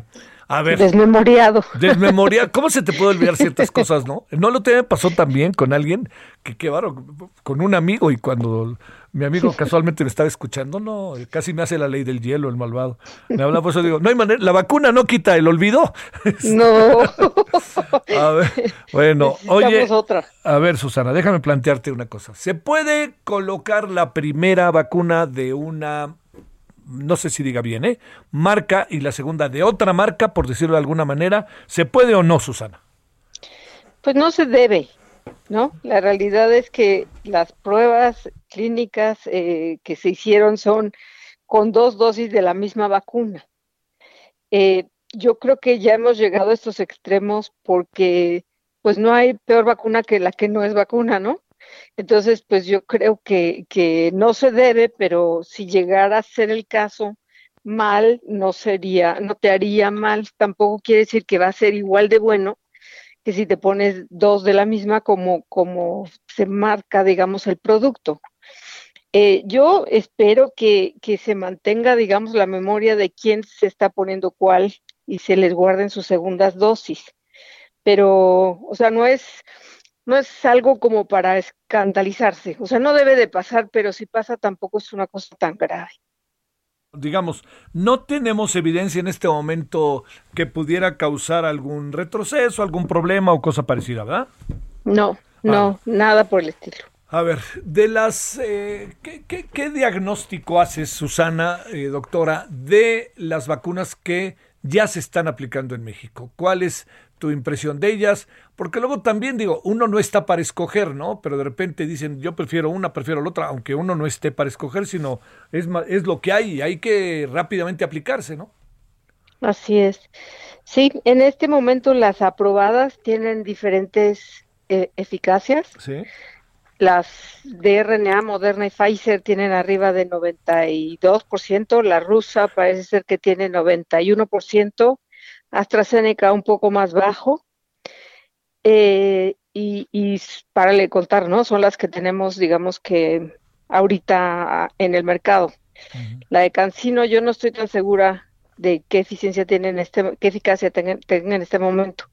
a ver. Desmemoriado. Desmemoria, ¿cómo se te puede olvidar ciertas cosas, no? No lo te pasó también con alguien que qué bárbaro, con un amigo y cuando mi amigo casualmente me estaba escuchando, no, casi me hace la ley del hielo, el malvado. Me habla por eso digo, no hay manera, la vacuna no quita el olvido. No. A ver, bueno, oye, otra. a ver, Susana, déjame plantearte una cosa. ¿Se puede colocar la primera vacuna de una, no sé si diga bien, ¿eh? Marca y la segunda de otra marca, por decirlo de alguna manera? ¿Se puede o no, Susana? Pues no se debe, ¿no? La realidad es que las pruebas clínicas eh, que se hicieron son con dos dosis de la misma vacuna. Eh, yo creo que ya hemos llegado a estos extremos porque pues no hay peor vacuna que la que no es vacuna, ¿no? Entonces, pues yo creo que, que no se debe, pero si llegara a ser el caso, mal no sería, no te haría mal, tampoco quiere decir que va a ser igual de bueno que si te pones dos de la misma como, como se marca, digamos, el producto. Eh, yo espero que, que se mantenga, digamos, la memoria de quién se está poniendo cuál y se les guarden sus segundas dosis. Pero, o sea, no es, no es algo como para escandalizarse. O sea, no debe de pasar, pero si pasa tampoco es una cosa tan grave. digamos, no tenemos evidencia en este momento que pudiera causar algún retroceso, algún problema o cosa parecida, ¿verdad? No, no, nada por el estilo. A ver, de las, eh, ¿qué, qué, qué diagnóstico haces, Susana, eh, doctora, de las vacunas que ya se están aplicando en México? ¿Cuál es tu impresión de ellas? Porque luego también digo, uno no está para escoger, ¿no? Pero de repente dicen, yo prefiero una, prefiero la otra, aunque uno no esté para escoger, sino es, es lo que hay y hay que rápidamente aplicarse, ¿no? Así es. Sí, en este momento las aprobadas tienen diferentes eh, eficacias. Sí. Las de RNA, Moderna y Pfizer tienen arriba de 92%, la rusa parece ser que tiene 91%, AstraZeneca un poco más bajo. Eh, y, párale de contar, ¿no? Son las que tenemos, digamos que ahorita en el mercado. La de Cancino yo no estoy tan segura de qué eficiencia tiene en este, qué eficacia tenga, tenga en este momento.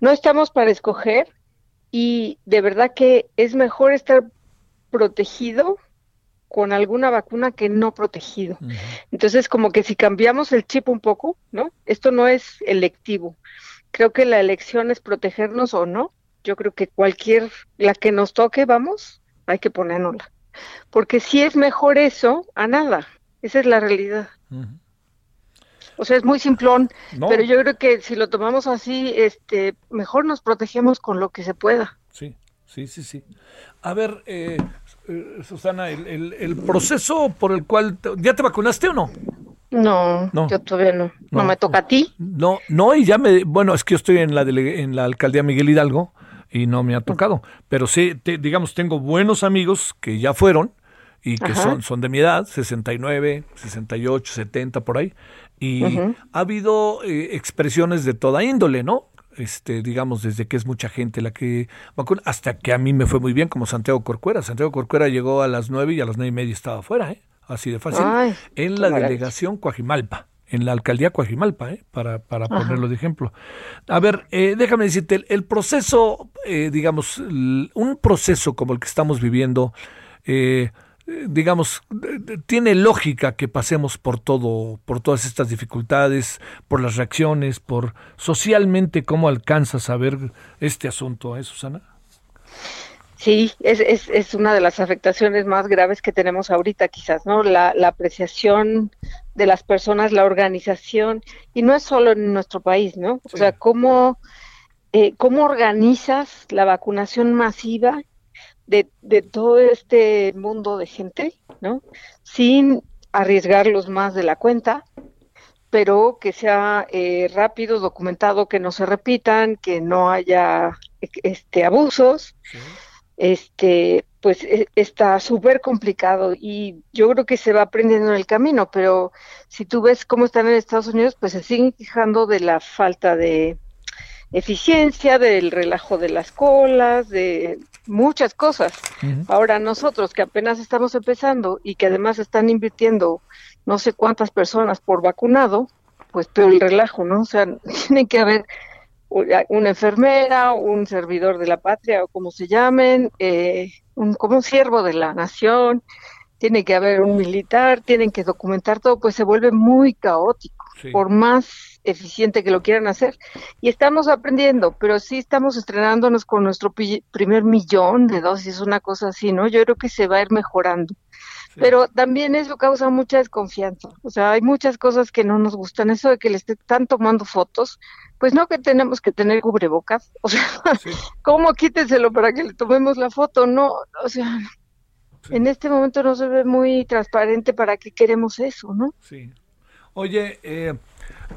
No estamos para escoger y de verdad que es mejor estar protegido con alguna vacuna que no protegido. Entonces, como que si cambiamos el chip un poco, ¿no? Esto no es electivo. Creo que la elección es protegernos o no. Yo creo que cualquier, la que nos toque, vamos, hay que ponérnosla. Porque si es mejor eso a nada. Esa es la realidad. O sea, es muy simplón, No. pero yo creo que si lo tomamos así, este, mejor nos protegemos con lo que se pueda. Sí, sí, sí. A ver, eh, eh, Susana, el, el- el proceso por el cual... te- ¿Ya te vacunaste o no? No, No. yo todavía no. No, No. me toca a ti. No, no, y ya me... Bueno, es que yo estoy en la, dele- en la alcaldía Miguel Hidalgo y no me ha tocado. Pero sí, te- digamos, tengo buenos amigos que ya fueron y que Ajá. son, son de mi edad, 69, 68, 70, por ahí. Y ha habido eh, expresiones de toda índole, ¿no? Este, digamos, desde que es mucha gente la que vacuna, hasta que a mí me fue muy bien, como Santiago Corcuera. Santiago Corcuera llegó a las nueve y a las nueve y media estaba afuera, ¿eh? Así de fácil. Ay, en la delegación Coajimalpa, en la alcaldía Coajimalpa, ¿eh? Para, para Ajá. ponerlo de ejemplo. A ver, eh, déjame decirte, el, el proceso, eh, digamos, un proceso como el que estamos viviendo, eh, digamos, tiene lógica que pasemos por todo, por todas estas dificultades, por las reacciones, por socialmente cómo alcanzas a ver este asunto, ¿eh, Susana? Sí, es, es, es una de las afectaciones más graves que tenemos ahorita, quizás, ¿no? La, la apreciación de las personas, la organización, y no es solo en nuestro país, ¿no? O sea, cómo, eh, cómo organizas la vacunación masiva de, de todo este mundo de gente, ¿no? Sin arriesgarlos más de la cuenta, pero que sea eh, rápido, documentado, que no se repitan, que no haya e- este abusos este, pues e- está súper complicado y yo creo que se va aprendiendo en el camino, pero si tú ves cómo están en Estados Unidos, pues se siguen quejando de la falta de eficiencia, del relajo de las colas, de muchas cosas. Ahora nosotros que apenas estamos empezando y que además están invirtiendo no sé cuántas personas por vacunado, pues pero el relajo, ¿no? O sea, tiene que haber una una enfermera, un servidor de la patria o como se llamen, eh, un, como un siervo de la nación, tiene que haber un militar, tienen que documentar todo, pues se vuelve muy caótico, Sí. por más eficiente que lo quieran hacer. Y estamos aprendiendo, pero sí estamos estrenándonos con nuestro primer millón de dosis, una cosa así, ¿no? Yo creo que se va a ir mejorando. Pero también eso causa mucha desconfianza. O sea, hay muchas cosas que no nos gustan. Eso de que le están tomando fotos, pues no que tenemos que tener cubrebocas. O sea, ¿cómo quíteselo para que le tomemos la foto? No, o sea, en este momento no se ve muy transparente para qué queremos eso, ¿no? Sí. Oye, eh,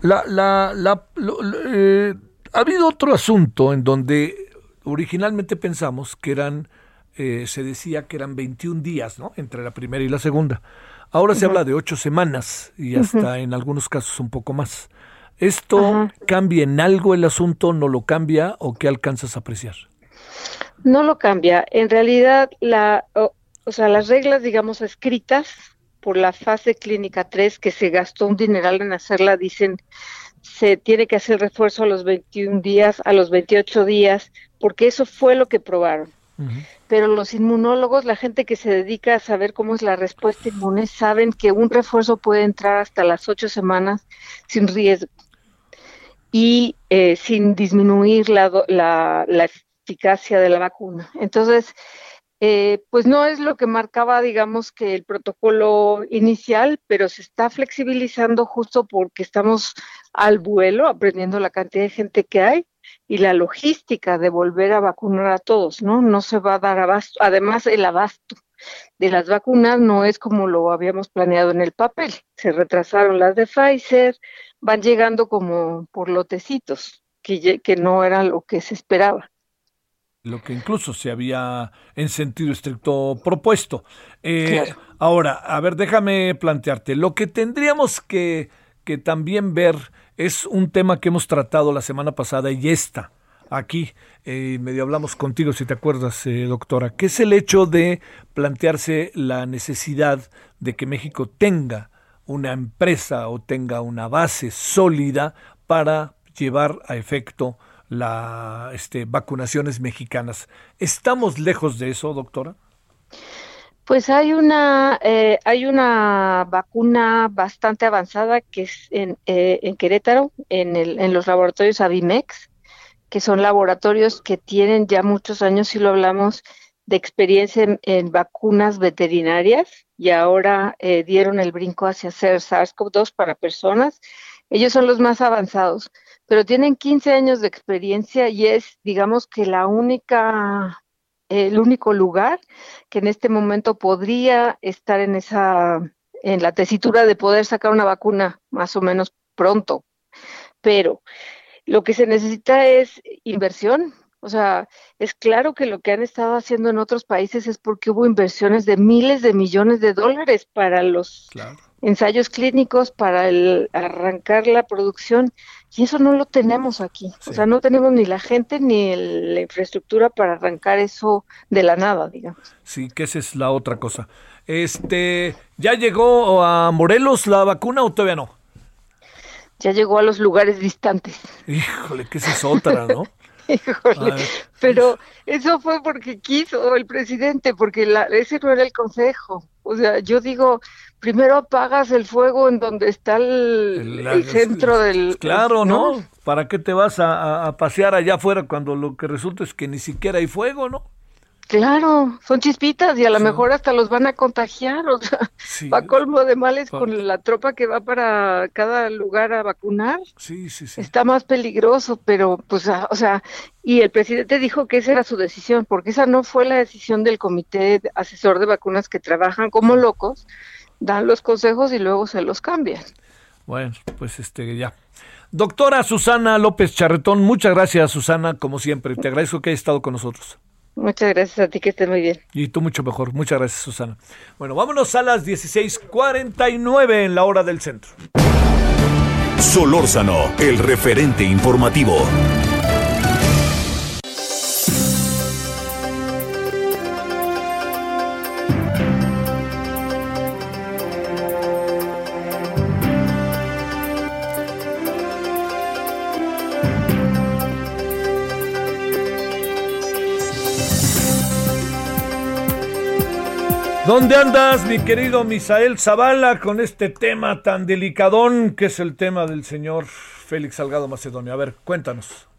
la, la, la- lo- lo- eh, ha habido otro asunto en donde originalmente pensamos que eran, eh, se decía que eran 21 días, ¿no? Entre la primera y la segunda. Ahora se habla de ocho semanas y hasta en algunos casos un poco más. ¿Esto cambia en algo el asunto? ¿No lo cambia? ¿O qué alcanzas a apreciar? No lo cambia. En realidad, la, o, o sea, las reglas, digamos, escritas por la fase clínica 3, que se gastó un dineral en hacerla, dicen se tiene que hacer refuerzo a los 21 días, a los 28 días, porque eso fue lo que probaron. Pero los inmunólogos, la gente que se dedica a saber cómo es la respuesta inmune, saben que un refuerzo puede entrar hasta las ocho semanas sin riesgo y eh, sin disminuir la, la, la eficacia de la vacuna. Entonces, eh, pues no es lo que marcaba, digamos, que el protocolo inicial, pero se está flexibilizando justo porque estamos al vuelo, aprendiendo la cantidad de gente que hay y la logística de volver a vacunar a todos, ¿no? No se va a dar abasto. Además, el abasto de las vacunas no es como lo habíamos planeado en el papel. Se retrasaron las de Pfizer, van llegando como por lotecitos, que, que no era lo que se esperaba. Lo que incluso se había en sentido estricto propuesto. Eh, Claro. Ahora, a ver, déjame plantearte, lo que tendríamos que, que también ver es un tema que hemos tratado la semana pasada y esta, aquí, eh, medio hablamos contigo, si te acuerdas, eh, doctora, que es el hecho de plantearse la necesidad de que México tenga una empresa o tenga una base sólida para llevar a efecto la este, vacunaciones mexicanas. ¿Estamos lejos de eso, doctora? Pues hay una, eh, hay una vacuna bastante avanzada que es en, eh, en Querétaro, en, el, en los laboratorios Avimex, que son laboratorios que tienen ya muchos años, si lo hablamos, de experiencia en, en vacunas veterinarias y ahora eh, dieron el brinco hacia hacer SARS-CoV-2 para personas. Ellos son los más avanzados, pero tienen 15 años de experiencia y es, digamos que la única el único lugar que en este momento podría estar en esa en la tesitura de poder sacar una vacuna más o menos pronto. Pero lo que se necesita es inversión. O sea, es claro que lo que han estado haciendo en otros países es porque hubo inversiones de miles de millones de dólares para los ensayos clínicos, para el arrancar la producción, y eso no lo tenemos aquí. O sea, no tenemos ni la gente ni el- la infraestructura para arrancar eso de la nada, digamos. Sí, que esa es la otra cosa. Este, ¿ya llegó a Morelos la vacuna o todavía no? Ya llegó a los lugares distantes. Híjole, que esa es otra, ¿no? Híjole, pero eso fue porque quiso el presidente, porque la, ese no era el consejo. O sea, yo digo, primero apagas el fuego en donde está el, El- el centro del... Claro, ¿no? ¿Para qué te vas a pasear allá afuera cuando lo que resulta es que ni siquiera hay fuego, ¿no? Claro, son chispitas y a lo mejor hasta los van a contagiar, o sea, Sí, va colmo de males Pa- con la tropa que va para cada lugar a vacunar. sí, sí. sí. Está más peligroso, pero pues, ah, o sea, y el presidente dijo que esa era su decisión, porque esa no fue la decisión del comité asesor de vacunas que trabajan como locos, dan los consejos y luego se los cambian. Bueno, pues este ya. Doctora Susana López Charretón, muchas gracias Susana, como siempre. Te agradezco que hayas estado con nosotros. Muchas gracias a ti, que estés muy bien. Y tú mucho mejor. Muchas gracias, Susana. Bueno, vámonos a las 16:49 en la hora del centro. Solórzano, el referente informativo. ¿Dónde andas, mi querido Misael Zavala, con este tema tan delicadón que es el tema del señor Félix Salgado Macedonio? A ver, cuéntanos.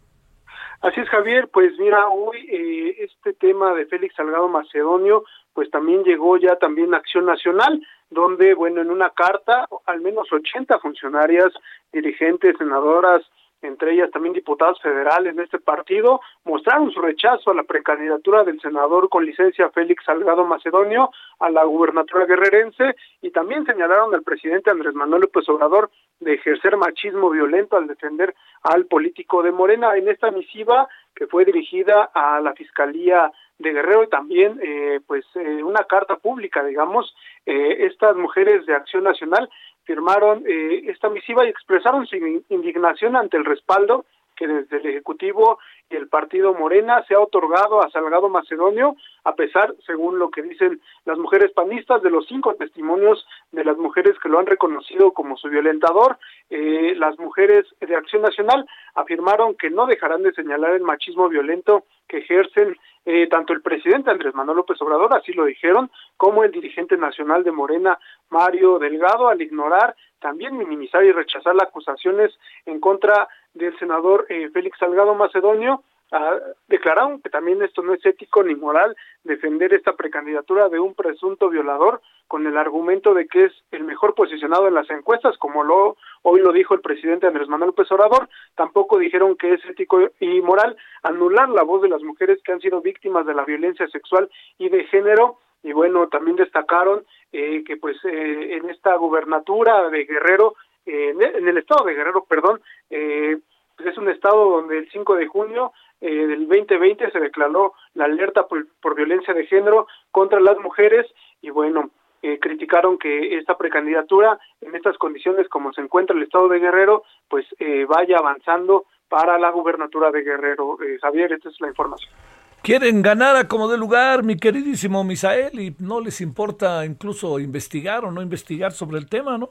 Así es, Javier. Pues mira, hoy eh, este tema de Félix Salgado Macedonio, pues también llegó ya también Acción Nacional, donde, bueno, en una carta, al menos 80 funcionarias, dirigentes, senadoras, entre ellas también diputados federales de este partido, mostraron su rechazo a la precandidatura del senador con licencia Félix Salgado Macedonio a la gubernatura guerrerense y también señalaron al presidente Andrés Manuel López Obrador de ejercer machismo violento al defender al político de Morena en esta misiva que fue dirigida a la Fiscalía de Guerrero y también eh, pues eh, una carta pública digamos eh, estas mujeres de Acción Nacional firmaron eh, esta misiva y expresaron su indignación ante el respaldo que desde el Ejecutivo el Partido Morena se ha otorgado a Salgado Macedonio, a pesar, según lo que dicen las mujeres panistas, de los cinco testimonios de las mujeres que lo han reconocido como su violentador. Eh, las mujeres de Acción Nacional afirmaron que no dejarán de señalar el machismo violento que ejercen eh, tanto el presidente Andrés Manuel López Obrador, así lo dijeron, como el dirigente nacional de Morena, Mario Delgado, al ignorar, también minimizar y rechazar las acusaciones en contra del senador eh, Félix Salgado Macedonio, ah, declararon que también esto no es ético ni moral defender esta precandidatura de un presunto violador con el argumento de que es el mejor posicionado en las encuestas, como lo hoy lo dijo el presidente Andrés Manuel López Obrador, tampoco dijeron que es ético y moral anular la voz de las mujeres que han sido víctimas de la violencia sexual y de género. Y bueno, también destacaron eh, que pues eh, en esta gubernatura de Guerrero, eh, en, el, estado de Guerrero, perdón, eh, pues es un estado donde el 5 de junio eh, del 2020 se declaró la alerta por, por violencia de género contra las mujeres y bueno, eh, criticaron que esta precandidatura en estas condiciones como se encuentra el estado de Guerrero, pues eh, vaya avanzando para la gubernatura de Guerrero. Eh, Javier, esta es la información. Quieren ganar a como de lugar, mi queridísimo Misael, y no les importa incluso investigar o no investigar sobre el tema, ¿no?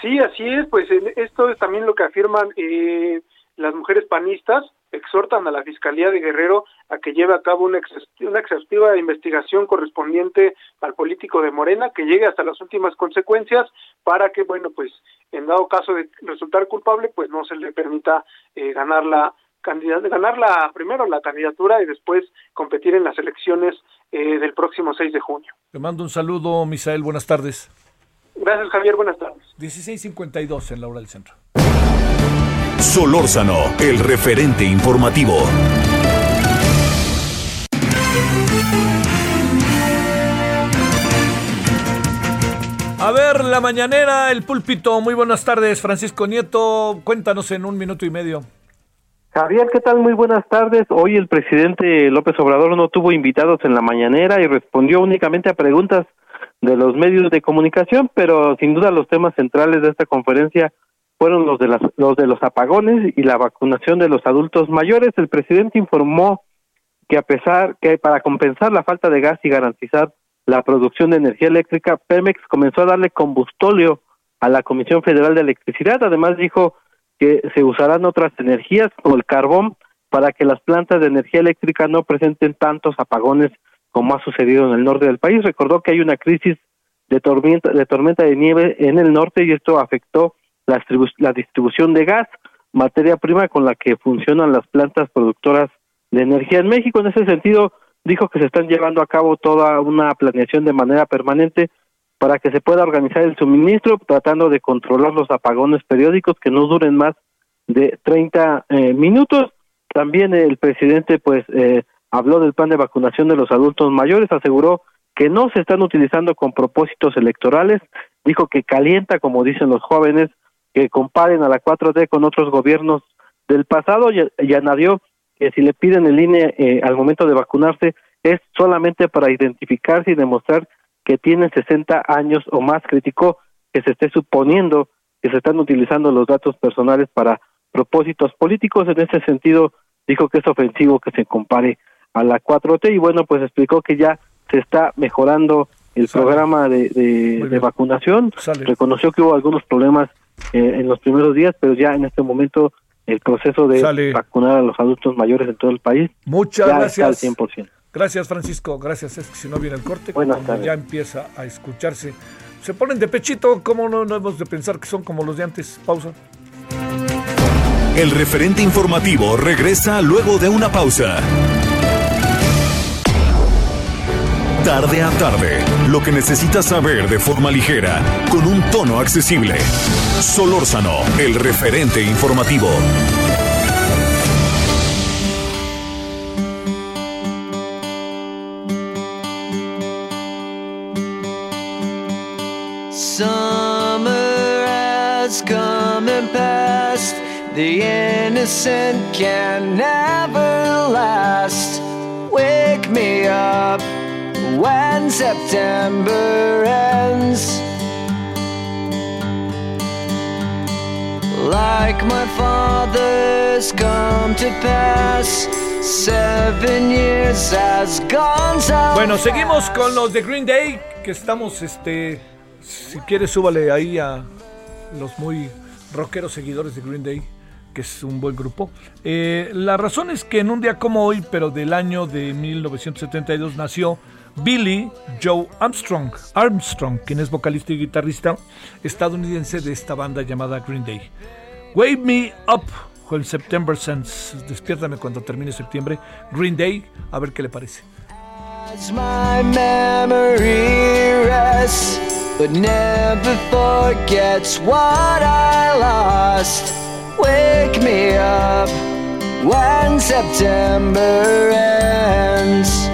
Sí, así es, pues esto es también lo que afirman eh, las mujeres panistas, exhortan a la Fiscalía de Guerrero a que lleve a cabo una, exhaust- una exhaustiva investigación correspondiente al político de Morena, que llegue hasta las últimas consecuencias para que, bueno, pues en dado caso de resultar culpable, pues no se le permita eh, ganar la ganar la primero la candidatura y después competir en las elecciones eh, del próximo 6 de junio. Te mando un saludo, Misael, buenas tardes. Gracias, Javier, buenas tardes. 16.52 en la hora del centro. Solórzano, el referente informativo. A ver, la mañanera, el púlpito. Muy buenas tardes, Francisco Nieto. Cuéntanos en un minuto y medio. Javier, ¿qué tal? Muy buenas tardes. Hoy el presidente López Obrador no tuvo invitados en la mañanera y respondió únicamente a preguntas de los medios de comunicación, pero sin duda los temas centrales de esta conferencia fueron los de las, los de los apagones y la vacunación de los adultos mayores. El presidente informó que a pesar que para compensar la falta de gas y garantizar la producción de energía eléctrica, Pemex comenzó a darle combustóleo a la Comisión Federal de Electricidad. Además dijo que se usarán otras energías como el carbón para que las plantas de energía eléctrica no presenten tantos apagones como ha sucedido en el norte del país. Recordó que hay una crisis de tormenta de, tormenta de nieve en el norte y esto afectó la, la distribución de gas, materia prima con la que funcionan las plantas productoras de energía en México. En ese sentido, dijo que se están llevando a cabo toda una planeación de manera permanente para que se pueda organizar el suministro, tratando de controlar los apagones periódicos que no duren más de 30 eh, minutos. También el presidente, pues, eh, habló del plan de vacunación de los adultos mayores, aseguró que no se están utilizando con propósitos electorales, dijo que calienta, como dicen los jóvenes, que comparen a la 4T con otros gobiernos del pasado y, y añadió que si le piden el INE eh, al momento de vacunarse es solamente para identificarse y demostrar que tienen 60 años o más. Criticó que se esté suponiendo que se están utilizando los datos personales para propósitos políticos. En ese sentido, dijo que es ofensivo que se compare a la 4T y bueno, pues explicó que ya se está mejorando el programa de, de, vacunación. Reconoció que hubo algunos problemas eh, en los primeros días, pero ya en este momento el proceso de vacunar a los adultos mayores en todo el país. Muchas gracias. Está al 100%. Gracias, Francisco. Gracias. Es que si no viene el corte, cuando ya empieza a escucharse, se ponen de pechito. ¿Cómo no, no hemos de pensar que son como los de antes? Pausa. El referente informativo regresa luego de una pausa. Tarde a tarde, lo que necesitas saber de forma ligera, con un tono accesible. Solórzano, el referente informativo. Summer has come and passed. The innocent can never last. Wake me up when September ends. Like my father's come to pass. Seven years has gone so Bueno, seguimos con los de Green Day, que estamos, este, si quieres súbale ahí a los muy rockeros seguidores de Green Day, que es un buen grupo. Eh, la razón es que en un día como hoy, pero del año de 1972, nació Billy Joe Armstrong, Armstrong, quien es vocalista y guitarrista estadounidense de esta banda llamada Green Day. Wake Me Up en September Sense, despiértame cuando termine septiembre, Green Day, a ver qué le parece. Wake me up when September ends.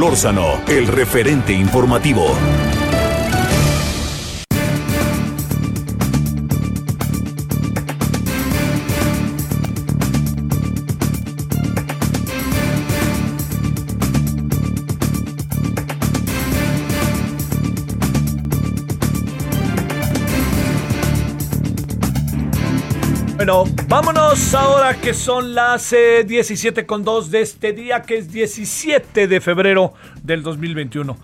Solórzano, el referente informativo. Vámonos ahora que son las eh, 17 con 2 de este día, que es 17 de febrero del 2021.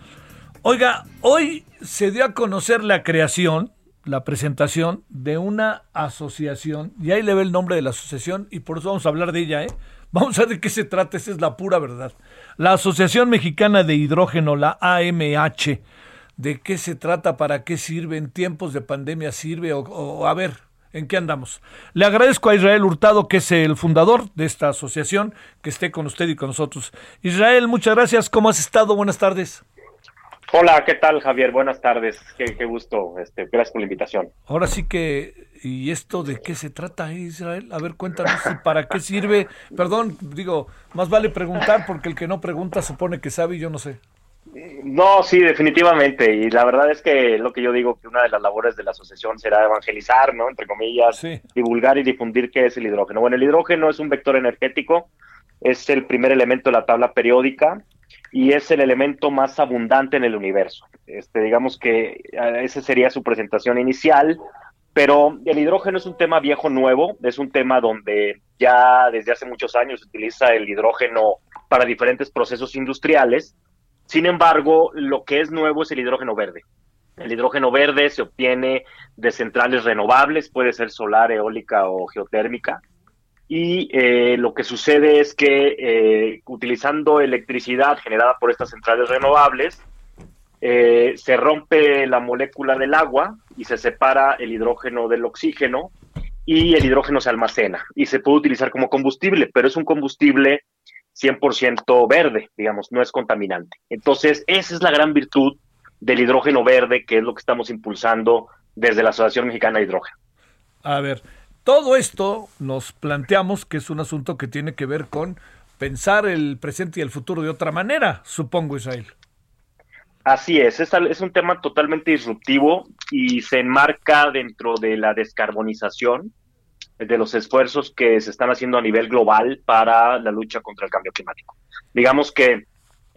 Oiga, hoy se dio a conocer la creación, la presentación de una asociación, y ahí le ve el nombre de la asociación, y por eso vamos a hablar de ella, ¿eh? Vamos a ver de qué se trata, esa es la pura verdad. La Asociación Mexicana de Hidrógeno, la AMH. ¿De qué se trata? ¿Para qué sirve? ¿En tiempos de pandemia sirve? O, o- a ver, ¿en qué andamos? Le agradezco a Israel Hurtado, que es el fundador de esta asociación, que esté con usted y con nosotros. Israel, muchas gracias. ¿Cómo has estado? Buenas tardes. Hola, ¿qué tal, Javier? Buenas tardes. Qué, qué gusto. Este, gracias por la invitación. Ahora sí que, ¿y esto de qué se trata, eh, Israel? A ver, cuéntanos, ¿y ¿para qué sirve? Perdón, digo, más vale preguntar porque el que no pregunta supone que sabe y yo no sé. No, sí, definitivamente. Y la verdad es que lo que yo digo que una de las labores de la asociación será evangelizar, ¿no? Entre comillas, divulgar y difundir qué es el hidrógeno. Bueno, el hidrógeno es un vector energético, es el primer elemento de la tabla periódica y es el elemento más abundante en el universo. Este, digamos que eh, esa sería su presentación inicial, pero el hidrógeno es un tema viejo nuevo, es un tema donde ya desde hace muchos años se utiliza el hidrógeno para diferentes procesos industriales. Sin embargo, lo que es nuevo es el hidrógeno verde. El hidrógeno verde se obtiene de centrales renovables, puede ser solar, eólica o geotérmica. Y eh, lo que sucede es que eh, utilizando electricidad generada por estas centrales renovables, eh, se rompe la molécula del agua y se separa el hidrógeno del oxígeno y el hidrógeno se almacena y se puede utilizar como combustible, pero es un combustible 100% verde, digamos, no es contaminante. Entonces, esa es la gran virtud del hidrógeno verde, que es lo que estamos impulsando desde la Asociación Mexicana de Hidrógeno. A ver, todo esto nos planteamos que es un asunto que tiene que ver con pensar el presente y el futuro de otra manera, supongo, Israel. Así es, es, es un tema totalmente disruptivo y se enmarca dentro de la descarbonización, de los esfuerzos que se están haciendo a nivel global para la lucha contra el cambio climático. Digamos que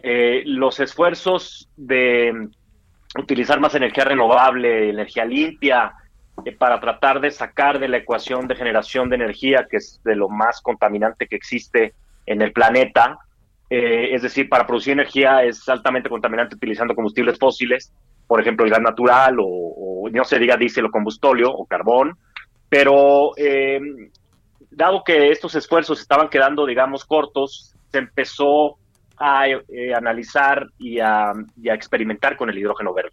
eh, los esfuerzos de utilizar más energía renovable, energía limpia, eh, para tratar de sacar de la ecuación de generación de energía, que es de lo más contaminante que existe en el planeta, eh, es decir, para producir energía es altamente contaminante utilizando combustibles fósiles, por ejemplo, el gas natural o, o no se diga diésel o combustóleo o carbón, pero eh, dado que estos esfuerzos estaban quedando, digamos, cortos, se empezó a eh, analizar y a, experimentar con el hidrógeno verde.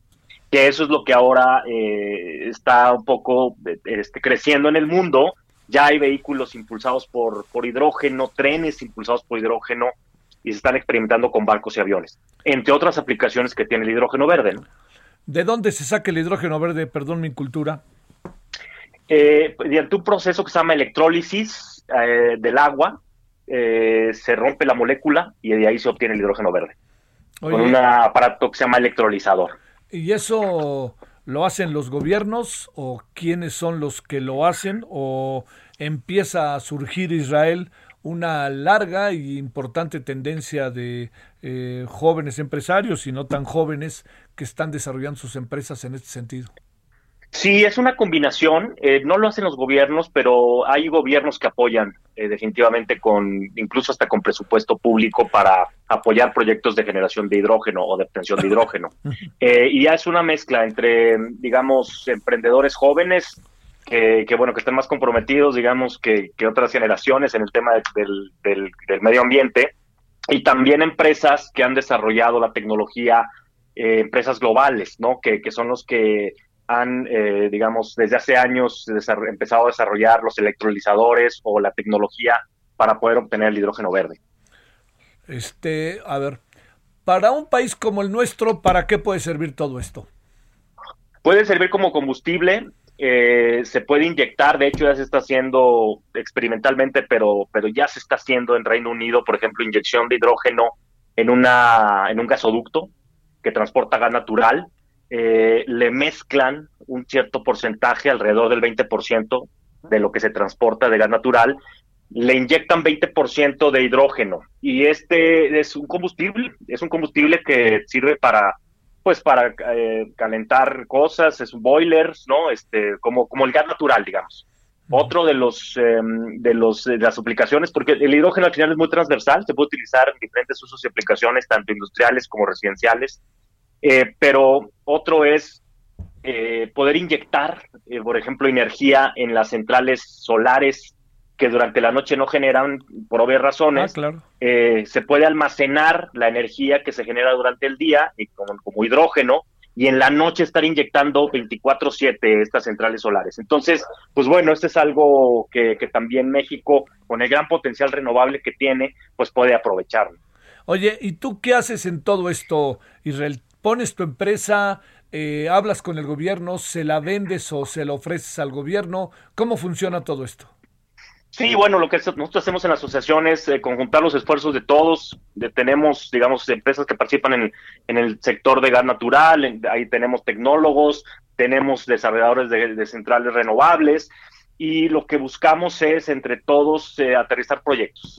Que eso es lo que ahora eh, está un poco este, creciendo en el mundo. Ya hay vehículos impulsados por, por hidrógeno, trenes impulsados por hidrógeno, y se están experimentando con barcos y aviones, entre otras aplicaciones que tiene el hidrógeno verde. ¿De dónde se saca el hidrógeno verde? Perdón mi cultura eh, mediante un proceso que se llama electrólisis eh, del agua, eh, se rompe la molécula y de ahí se obtiene el hidrógeno verde. con un aparato que se llama electrolizador. ¿Y eso lo hacen los gobiernos o quiénes son los que lo hacen o empieza a surgir Israel una larga y importante tendencia de eh, jóvenes empresarios y no tan jóvenes que están desarrollando sus empresas en este sentido? Sí, es una combinación. Eh, no lo hacen los gobiernos, pero hay gobiernos que apoyan eh, definitivamente con, incluso hasta con presupuesto público para apoyar proyectos de generación de hidrógeno o de obtención de hidrógeno. Eh, y ya es una mezcla entre, digamos, emprendedores jóvenes que, bueno, que están más comprometidos, digamos, que, otras generaciones en el tema del, del, medio ambiente y también empresas que han desarrollado la tecnología, empresas globales, ¿no? Que, que son los que han, eh, digamos, desde hace años empezado a desarrollar los electrolizadores o la tecnología para poder obtener el hidrógeno verde. Este, a ver, para un país como el nuestro, ¿para qué puede servir todo esto? Puede servir como combustible, eh, se puede inyectar, de hecho ya se está haciendo experimentalmente, pero, pero ya se está haciendo en Reino Unido, por ejemplo, inyección de hidrógeno en, una, en un gasoducto que transporta gas natural eh, le mezclan un cierto porcentaje, alrededor del 20% de lo que se transporta de gas natural, le inyectan 20% de hidrógeno y este es un combustible, es un combustible que sirve para pues para eh, calentar cosas, es un boilers, ¿no? Este, como, como el gas natural, digamos. Otro de los em, de los de las aplicaciones, porque el hidrógeno al final es muy transversal, se puede utilizar en diferentes usos y aplicaciones, tanto industriales como residenciales. Eh, pero otro es eh, poder inyectar, eh, por ejemplo, energía en las centrales solares que durante la noche no generan por obvias razones. Ah, claro. se puede almacenar la energía que se genera durante el día y como, como hidrógeno y en la noche estar inyectando 24/7 estas centrales solares. Entonces, pues bueno, este es algo que, que también México, con el gran potencial renovable que tiene, pues puede aprovechar. Oye, ¿y tú qué haces en todo esto, Israel? Pones tu empresa, eh, hablas con el gobierno, se la vendes o se la ofreces al gobierno. ¿Cómo funciona todo esto? Sí, bueno, lo que nosotros hacemos en la asociación es eh, conjuntar los esfuerzos de todos. Tenemos, digamos, empresas que participan en, el sector de gas natural, ahí tenemos tecnólogos, tenemos desarrolladores de, centrales renovables y lo que buscamos es entre todos eh, aterrizar proyectos,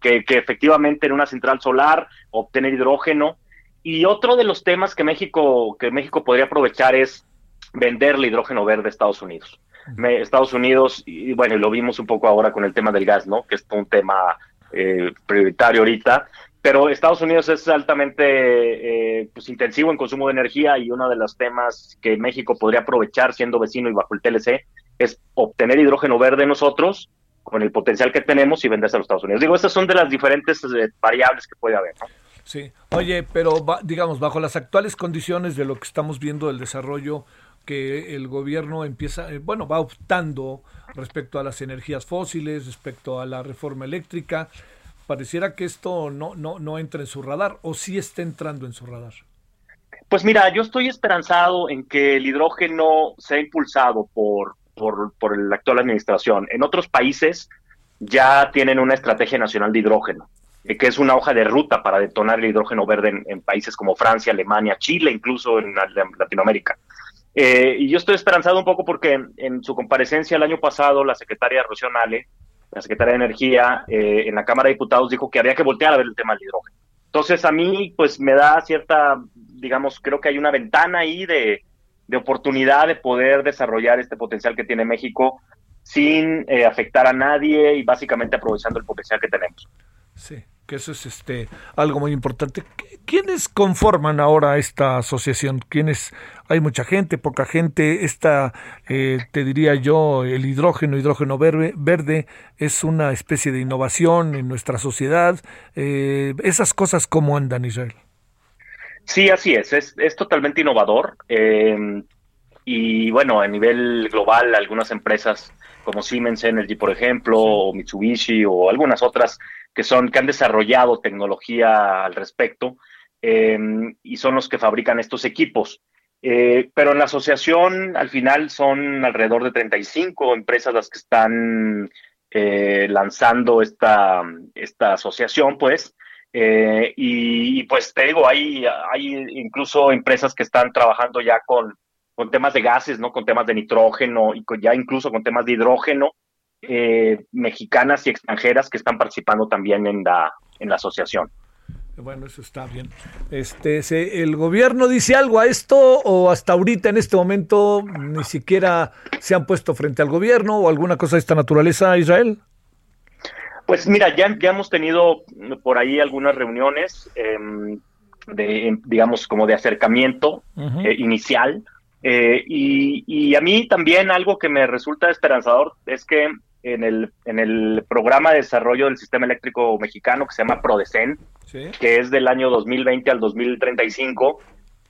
que, que efectivamente en una central solar obtener hidrógeno. Y otro de los temas que México, que México podría aprovechar es venderle hidrógeno verde a Estados Unidos. Estados Unidos, y bueno, lo vimos un poco ahora con el tema del gas, ¿no? Que es un tema eh, prioritario ahorita, pero Estados Unidos es altamente eh, pues, intensivo en consumo de energía y uno de los temas que México podría aprovechar siendo vecino y bajo el TLC es obtener hidrógeno verde nosotros con el potencial que tenemos y venderse a los Estados Unidos. Digo, estas son de las diferentes eh, variables que puede haber, ¿no? Sí. Oye, pero digamos, bajo las actuales condiciones de lo que estamos viendo del desarrollo que el gobierno empieza, eh, bueno, va optando respecto a las energías fósiles, respecto a la reforma eléctrica, pareciera que esto no, no, no entra en su radar, o sí está entrando en su radar. Pues mira, yo estoy esperanzado en que el hidrógeno sea impulsado por, por, por la actual administración. En otros países ya tienen una estrategia nacional de hidrógeno, que es una hoja de ruta para detonar el hidrógeno verde en, países como Francia, Alemania, Chile, incluso en, la- en Latinoamérica. Eh, y yo estoy esperanzado un poco porque en, en su comparecencia el año pasado, la secretaria Rocío Nale, la secretaria de Energía, eh, en la Cámara de Diputados dijo que había que voltear a ver el tema del hidrógeno. Entonces a mí pues me da cierta, digamos, creo que hay una ventana ahí de, de oportunidad de poder desarrollar este potencial que tiene México sin eh, afectar a nadie y básicamente aprovechando el potencial que tenemos. Sí, que eso es este algo muy importante. ¿Qui- ¿Quiénes conforman ahora esta asociación? ¿Quiénes? Hay mucha gente, poca gente. Esta, eh, te diría yo, el hidrógeno, hidrógeno verde, verde es una especie de innovación en nuestra sociedad. Eh, esas cosas, ¿cómo andan, Israel? Sí, así es, es, es totalmente innovador. eh, y bueno, a nivel global, algunas empresas como Siemens Energy, por ejemplo, o Mitsubishi, o algunas otras que son, que han desarrollado tecnología al respecto, eh, y son los que fabrican estos equipos. Eh, pero en la asociación, al final, son alrededor de 35 empresas las que están eh, lanzando esta, esta asociación, pues. Eh, y, y, pues te digo, hay, hay incluso empresas que están trabajando ya con, con temas de gases, ¿no? Con temas de nitrógeno y con, ya incluso con temas de hidrógeno, eh, mexicanas y extranjeras que están participando también en la, en la asociación. Bueno, eso está bien. Este, se- ¿El gobierno dice algo a esto o hasta ahorita en este momento ni siquiera se han puesto frente al gobierno o alguna cosa de esta naturaleza, Israel? Pues mira, ya, ya hemos tenido por ahí algunas reuniones em, de, em, digamos, como de acercamiento eh, inicial. Eh, y, y a mí también algo que me resulta esperanzador es que en el, en el programa de desarrollo del sistema eléctrico mexicano que se llama PRODECEN, Sí. que es del año 2020 al 2035,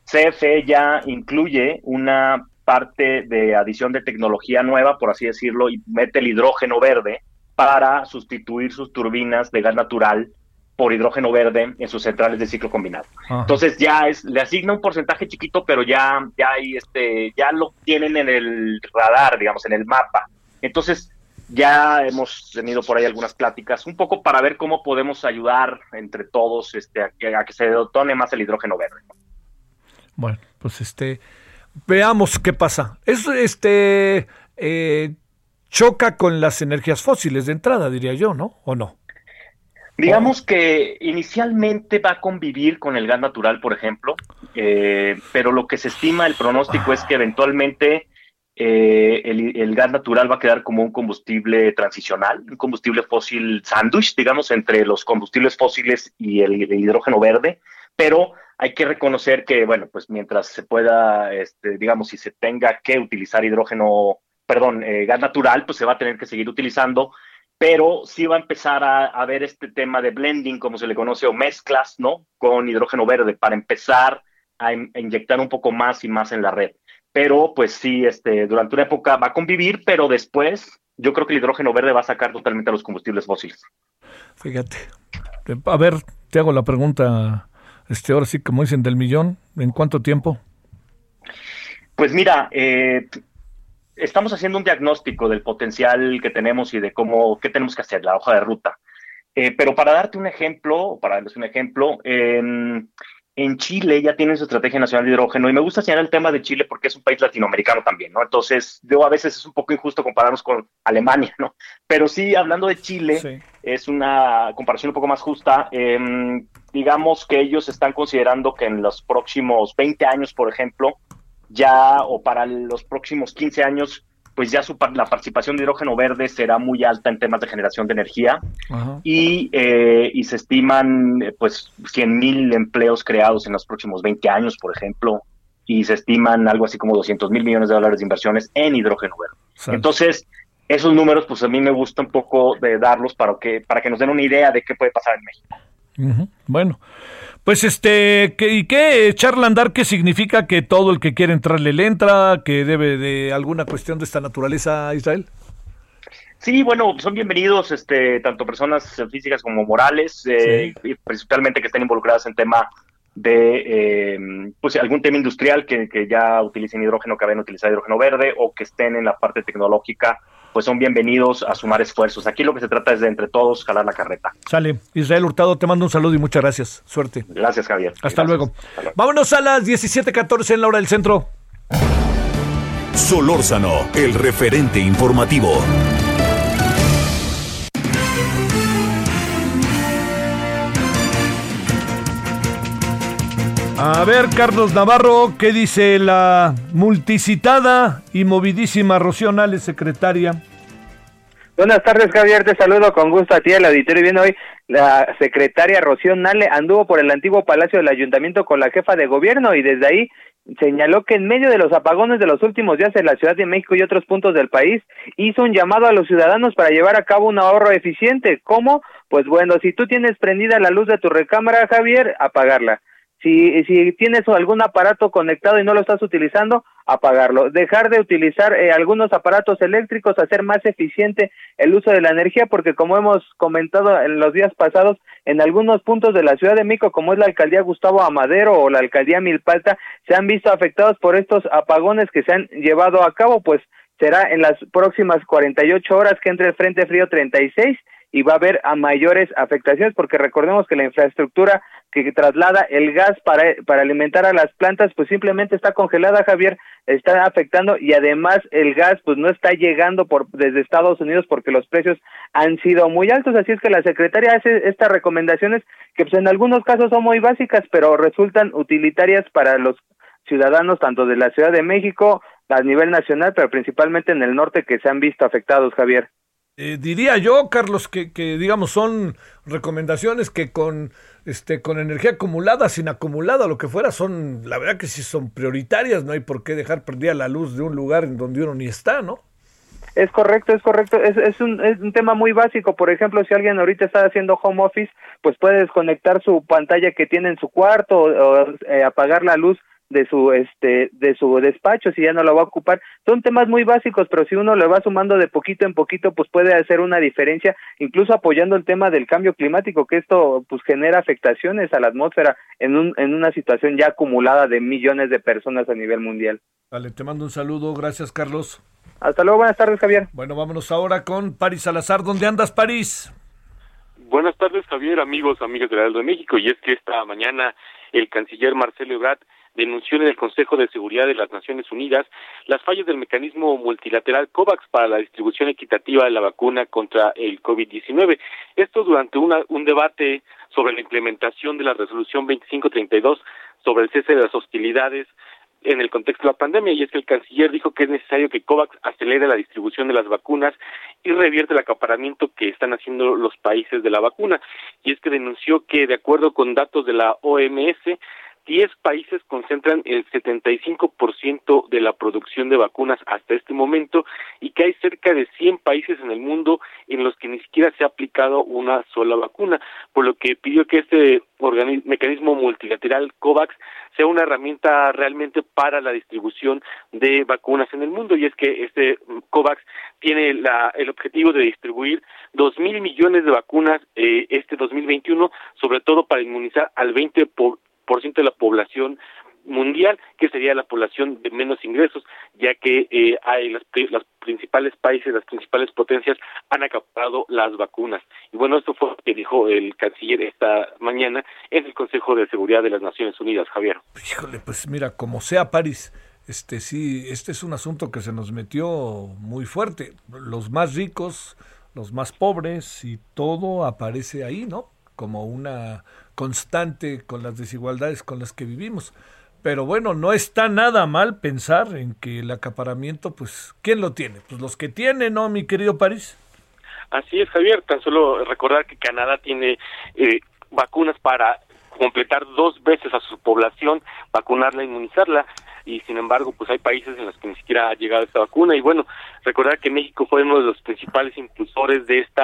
CFE ya incluye una parte de adición de tecnología nueva, por así decirlo, y mete el hidrógeno verde para sustituir sus turbinas de gas natural por hidrógeno verde en sus centrales de ciclo combinado. Ajá. Entonces ya es, le asigna un porcentaje chiquito, pero ya, ya hay este, ya lo tienen en el radar, digamos, en el mapa. Entonces, ya hemos tenido por ahí algunas pláticas, un poco para ver cómo podemos ayudar entre todos este, a, que, a que se detone más el hidrógeno verde. Bueno, pues este, veamos qué pasa. Eso este eh, choca con las energías fósiles de entrada, diría yo, ¿no? ¿O no? Digamos que inicialmente va a convivir con el gas natural, por ejemplo, eh, pero lo que se estima, el pronóstico es que eventualmente eh, el, gas natural va a quedar como un combustible transicional, un combustible fósil sándwich, digamos, entre los combustibles fósiles y el, hidrógeno verde, pero hay que reconocer que, bueno, pues mientras se pueda, este, digamos, si se tenga que utilizar hidrógeno, perdón, eh, gas natural, pues se va a tener que seguir utilizando, pero sí va a empezar a, a ver este tema de blending, como se le conoce, o mezclas, ¿no? Con hidrógeno verde, para empezar a inyectar un poco más y más en la red. Pero, pues sí, este, durante una época va a convivir, pero después yo creo que el hidrógeno verde va a sacar totalmente a los combustibles fósiles. Fíjate. A ver, te hago la pregunta, este, ahora sí, como dicen, del millón. ¿En cuánto tiempo? Pues mira, eh, estamos haciendo un diagnóstico del potencial que tenemos y de cómo, qué tenemos que hacer, la hoja de ruta. Eh, pero para darte un ejemplo, para darles un ejemplo, en, en Chile ya tienen su estrategia nacional de hidrógeno y me gusta señalar el tema de Chile porque es un país latinoamericano también, ¿no? Entonces, yo a veces es un poco injusto compararnos con Alemania, ¿no? Pero sí, hablando de Chile, es una comparación un poco más justa. Em, digamos que ellos están considerando que en los próximos 20 años, por ejemplo, ya o para los próximos 15 años, pues ya su, la participación de hidrógeno verde será muy alta en temas de generación de energía y, eh, y se estiman eh, pues 100 mil empleos creados en los próximos 20 años, por ejemplo, y se estiman algo así como 200 mil millones de dólares de inversiones en hidrógeno verde. Entonces, esos números, pues a mí me gusta un poco de darlos para que, para que nos den una idea de qué puede pasar en México. Bueno, pues este, ¿qué, ¿y qué echarle a andar? ¿Qué significa que todo el que quiere entrarle le entra? ¿Que debe de alguna cuestión de esta naturaleza, Israel? Sí, bueno, son bienvenidos este, tanto personas físicas como morales, eh, y principalmente que estén involucradas en tema de eh, pues algún tema industrial que, que ya utilicen hidrógeno, que vayan a utilizar hidrógeno verde o que estén en la parte tecnológica pues son bienvenidos a sumar esfuerzos. Aquí lo que se trata es de entre todos jalar la carreta. Sale. Israel Hurtado, te mando un saludo y muchas gracias. Suerte. Gracias, Javier. Hasta, Luego. Vámonos a las 17:14 en la hora del centro. Solórzano, el referente informativo. A ver, Carlos Navarro, ¿qué dice la multicitada y movidísima Rocío Nales, secretaria? Buenas tardes, Javier. Te saludo con gusto a ti, el auditorio. Bien, hoy la secretaria Rocío Nale anduvo por el antiguo palacio del ayuntamiento con la jefa de gobierno y desde ahí señaló que en medio de los apagones de los últimos días en la Ciudad de México y otros puntos del país, hizo un llamado a los ciudadanos para llevar a cabo un ahorro eficiente. ¿Cómo? Pues bueno, si tú tienes prendida la luz de tu recámara, Javier, apagarla. Si, si tienes algún aparato conectado y no lo estás utilizando, apagarlo. Dejar de utilizar eh, algunos aparatos eléctricos, hacer más eficiente el uso de la energía, porque como hemos comentado en los días pasados, en algunos puntos de la Ciudad de México, como es la alcaldía Gustavo Amadero o la alcaldía Milpalta, se han visto afectados por estos apagones que se han llevado a cabo, pues será en las próximas 48 horas que entre el Frente Frío 36 y va a haber a mayores afectaciones porque recordemos que la infraestructura que traslada el gas para, para alimentar a las plantas pues simplemente está congelada Javier está afectando y además el gas pues no está llegando por desde Estados Unidos porque los precios han sido muy altos. Así es que la secretaria hace estas recomendaciones que pues en algunos casos son muy básicas pero resultan utilitarias para los ciudadanos tanto de la Ciudad de México a nivel nacional pero principalmente en el norte que se han visto afectados Javier eh, diría yo, Carlos, que, que, digamos son recomendaciones que con este con energía acumulada, sin acumulada, lo que fuera, son, la verdad que sí son prioritarias, no hay por qué dejar perdida la luz de un lugar en donde uno ni está, ¿no? Es correcto, es correcto. Es, es, un, es un tema muy básico. Por ejemplo, si alguien ahorita está haciendo home office, pues puede desconectar su pantalla que tiene en su cuarto o, o eh, apagar la luz de su este de su despacho si ya no lo va a ocupar. Son temas muy básicos pero si uno le va sumando de poquito en poquito pues puede hacer una diferencia incluso apoyando el tema del cambio climático que esto pues genera afectaciones a la atmósfera en un en una situación ya acumulada de millones de personas a nivel mundial. Vale, te mando un saludo. Gracias Carlos. Hasta luego buenas tardes Javier. Bueno vámonos ahora con París Salazar. ¿dónde andas París? Buenas tardes, Javier, amigos, amigas de de México. Y es que esta mañana el canciller Marcelo Ebrard denunció en el Consejo de Seguridad de las Naciones Unidas las fallas del mecanismo multilateral COVAX para la distribución equitativa de la vacuna contra el COVID-19. Esto durante una, un debate sobre la implementación de la resolución 2532 sobre el cese de las hostilidades en el contexto de la pandemia y es que el canciller dijo que es necesario que COVAX acelere la distribución de las vacunas y revierte el acaparamiento que están haciendo los países de la vacuna y es que denunció que de acuerdo con datos de la OMS 10 países concentran el 75% de la producción de vacunas hasta este momento y que hay cerca de 100 países en el mundo en los que ni siquiera se ha aplicado una sola vacuna, por lo que pidió que este mecanismo multilateral COVAX sea una herramienta realmente para la distribución de vacunas en el mundo. Y es que este COVAX tiene la, el objetivo de distribuir dos mil millones de vacunas eh, este 2021, sobre todo para inmunizar al 20 por ciento de la población mundial, que sería la población de menos ingresos, ya que eh, hay los principales países, las principales potencias han acaparado las vacunas. Y bueno, esto fue lo que dijo el canciller esta mañana en el Consejo de Seguridad de las Naciones Unidas, Javier. Híjole, pues mira, como sea París, este sí, este es un asunto que se nos metió muy fuerte. Los más ricos, los más pobres y todo aparece ahí, ¿no? Como una constante con las desigualdades con las que vivimos. Pero bueno, no está nada mal pensar en que el acaparamiento, pues, ¿quién lo tiene? Pues los que tienen, ¿no, mi querido París? Así es, Javier. Tan solo recordar que Canadá tiene eh, vacunas para completar dos veces a su población, vacunarla, inmunizarla y sin embargo pues hay países en los que ni siquiera ha llegado esta vacuna y bueno recordar que México fue uno de los principales impulsores de este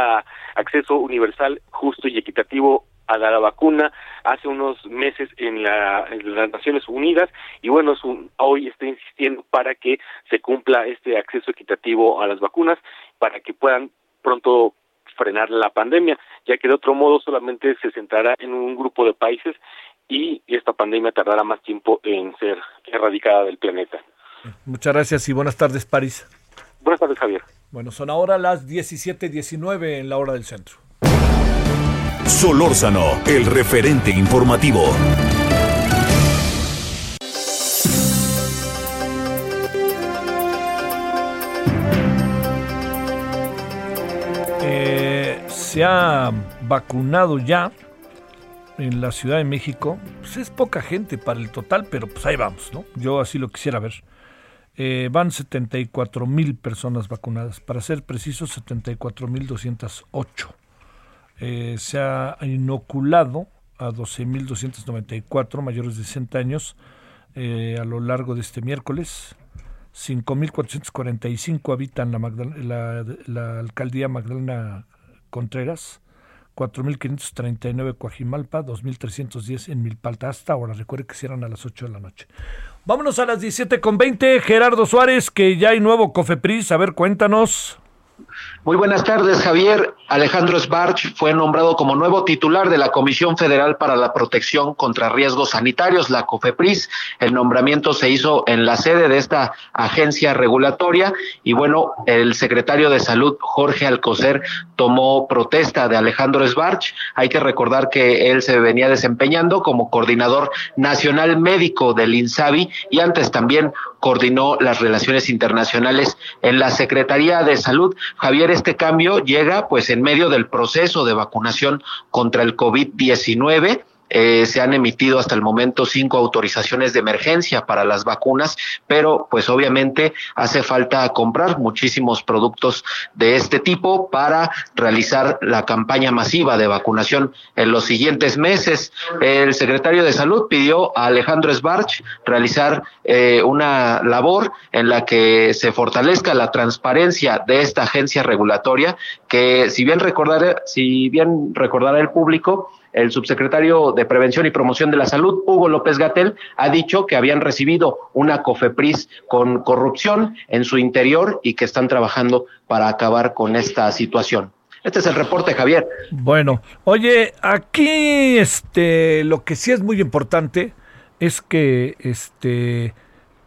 acceso universal justo y equitativo a la vacuna hace unos meses en, las Naciones Unidas y bueno, hoy está insistiendo para que se cumpla este acceso equitativo a las vacunas, para que puedan pronto frenar la pandemia, ya que de otro modo solamente se centrará en un grupo de países y esta pandemia tardará más tiempo en ser erradicada del planeta. Muchas gracias y buenas tardes, París. Buenas tardes, Javier. Bueno, son ahora las 17:19 en la hora del centro. Solórzano, el referente informativo. Eh, se ha vacunado ya en la Ciudad de México, pues es poca gente para el total, pero pues ahí vamos, ¿no? Yo así lo quisiera ver. Eh, van 74 mil personas vacunadas, para ser precisos 74 mil 208. Eh, se ha inoculado a 12.294 mayores de 60 años eh, a lo largo de este miércoles. 5.445 habitan la, la, la alcaldía Magdalena Contreras, 4.539 Coajimalpa, 2.310 en Milpalta. Hasta ahora, recuerde que cierran a las 8 de la noche. Vámonos a las 17.20. Gerardo Suárez, que ya hay nuevo Cofepris. A ver, cuéntanos. Muy buenas tardes, Javier. Alejandro Sbarch fue nombrado como nuevo titular de la Comisión Federal para la Protección contra Riesgos Sanitarios, la COFEPRIS. El nombramiento se hizo en la sede de esta agencia regulatoria y bueno, el secretario de Salud, Jorge Alcocer, tomó protesta de Alejandro Sbarch. Hay que recordar que él se venía desempeñando como coordinador nacional médico del INSABI y antes también coordinó las relaciones internacionales en la Secretaría de Salud. Javier, este cambio llega pues en medio del proceso de vacunación contra el COVID-19 eh, se han emitido hasta el momento cinco autorizaciones de emergencia para las vacunas, pero pues obviamente hace falta comprar muchísimos productos de este tipo para realizar la campaña masiva de vacunación en los siguientes meses. El secretario de Salud pidió a Alejandro Sbarch realizar eh, una labor en la que se fortalezca la transparencia de esta agencia regulatoria que si bien recordar si bien recordará el público el subsecretario de Prevención y Promoción de la Salud, Hugo López Gatel, ha dicho que habían recibido una COFEPRIS con corrupción en su interior y que están trabajando para acabar con esta situación. Este es el reporte, Javier. Bueno, oye, aquí este lo que sí es muy importante es que este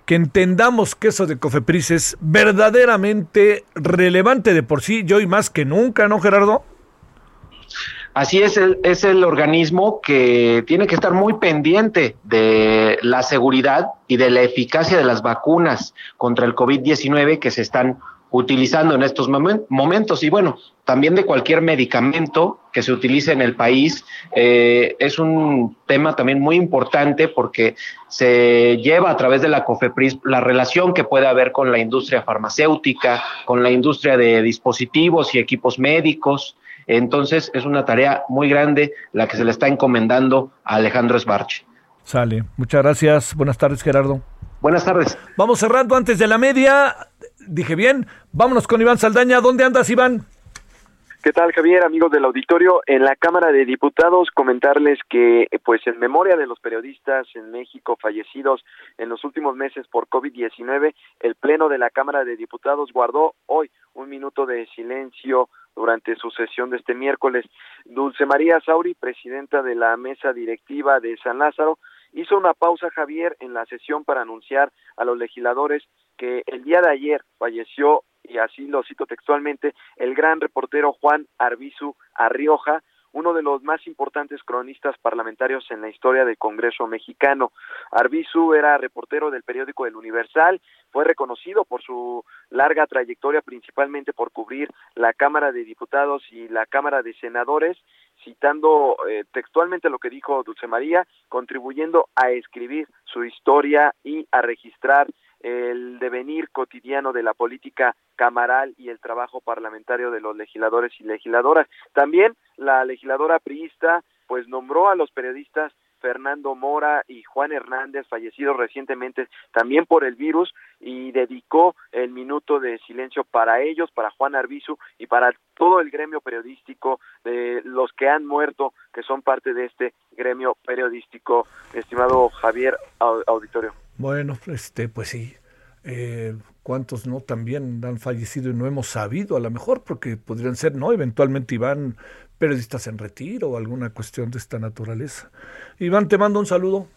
que entendamos que eso de Cofepris es verdaderamente relevante de por sí, yo y más que nunca, ¿no, Gerardo? Así es, el, es el organismo que tiene que estar muy pendiente de la seguridad y de la eficacia de las vacunas contra el COVID-19 que se están utilizando en estos momentos y bueno, también de cualquier medicamento que se utilice en el país. Eh, es un tema también muy importante porque se lleva a través de la COFEPRIS la relación que puede haber con la industria farmacéutica, con la industria de dispositivos y equipos médicos, entonces es una tarea muy grande la que se le está encomendando a Alejandro Esbarche. Sale. Muchas gracias. Buenas tardes, Gerardo. Buenas tardes. Vamos cerrando antes de la media. Dije bien. Vámonos con Iván Saldaña. ¿Dónde andas, Iván? ¿Qué tal, Javier, amigos del auditorio? En la Cámara de Diputados, comentarles que, pues, en memoria de los periodistas en México fallecidos en los últimos meses por COVID-19, el Pleno de la Cámara de Diputados guardó hoy un minuto de silencio durante su sesión de este miércoles. Dulce María Sauri, presidenta de la mesa directiva de San Lázaro, hizo una pausa Javier en la sesión para anunciar a los legisladores que el día de ayer falleció, y así lo cito textualmente, el gran reportero Juan Arbizu Arrioja, uno de los más importantes cronistas parlamentarios en la historia del Congreso mexicano. Arbizu era reportero del periódico El Universal, fue reconocido por su larga trayectoria, principalmente por cubrir la Cámara de Diputados y la Cámara de Senadores, citando eh, textualmente lo que dijo Dulce María, contribuyendo a escribir su historia y a registrar el devenir cotidiano de la política camaral y el trabajo parlamentario de los legisladores y legisladoras. También la legisladora priista pues nombró a los periodistas Fernando Mora y Juan Hernández, fallecidos recientemente también por el virus, y dedicó el minuto de silencio para ellos, para Juan Arbizu y para todo el gremio periodístico de los que han muerto, que son parte de este gremio periodístico, estimado Javier Auditorio. Bueno, este, pues sí. Eh, ¿Cuántos no también han fallecido y no hemos sabido? A lo mejor porque podrían ser, ¿no? Eventualmente Iván, periodistas en retiro o alguna cuestión de esta naturaleza. Iván, te mando un saludo.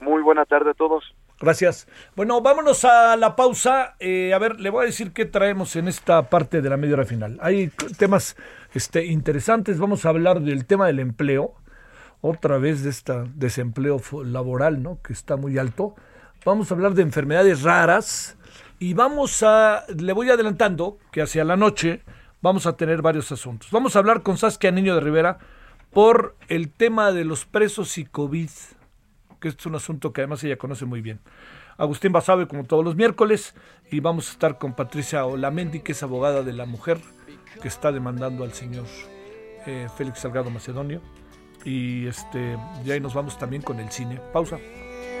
Muy buena tarde a todos. Gracias. Bueno, vámonos a la pausa. Eh, a ver, le voy a decir qué traemos en esta parte de la media hora final. Hay temas este, interesantes. Vamos a hablar del tema del empleo. Otra vez de este desempleo laboral, ¿no? Que está muy alto. Vamos a hablar de enfermedades raras. Y vamos a, le voy adelantando que hacia la noche vamos a tener varios asuntos. Vamos a hablar con Saskia Niño de Rivera por el tema de los presos y COVID, que es un asunto que además ella conoce muy bien. Agustín Basabe, como todos los miércoles, y vamos a estar con Patricia Olamendi, que es abogada de la mujer que está demandando al señor eh, Félix Salgado Macedonio. Y este, y ahí nos vamos también con el cine. Pausa.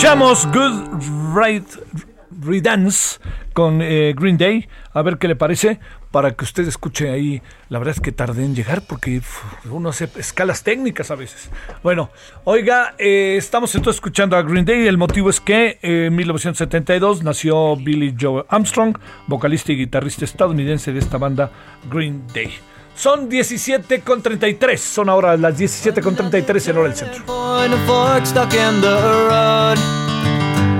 Escuchamos Good Right Riddance con eh, Green Day. A ver qué le parece. para que usted escuche ahí. La verdad es que tardé en llegar porque uno hace escalas técnicas a veces. Bueno, oiga, eh, estamos escuchando a Green Day. El motivo es que eh, en 1972 nació Billy Joe Armstrong, vocalista y guitarrista estadounidense de esta banda Green Day. Son 17 con 33, son ahora las 17 con 33 en hora del centro.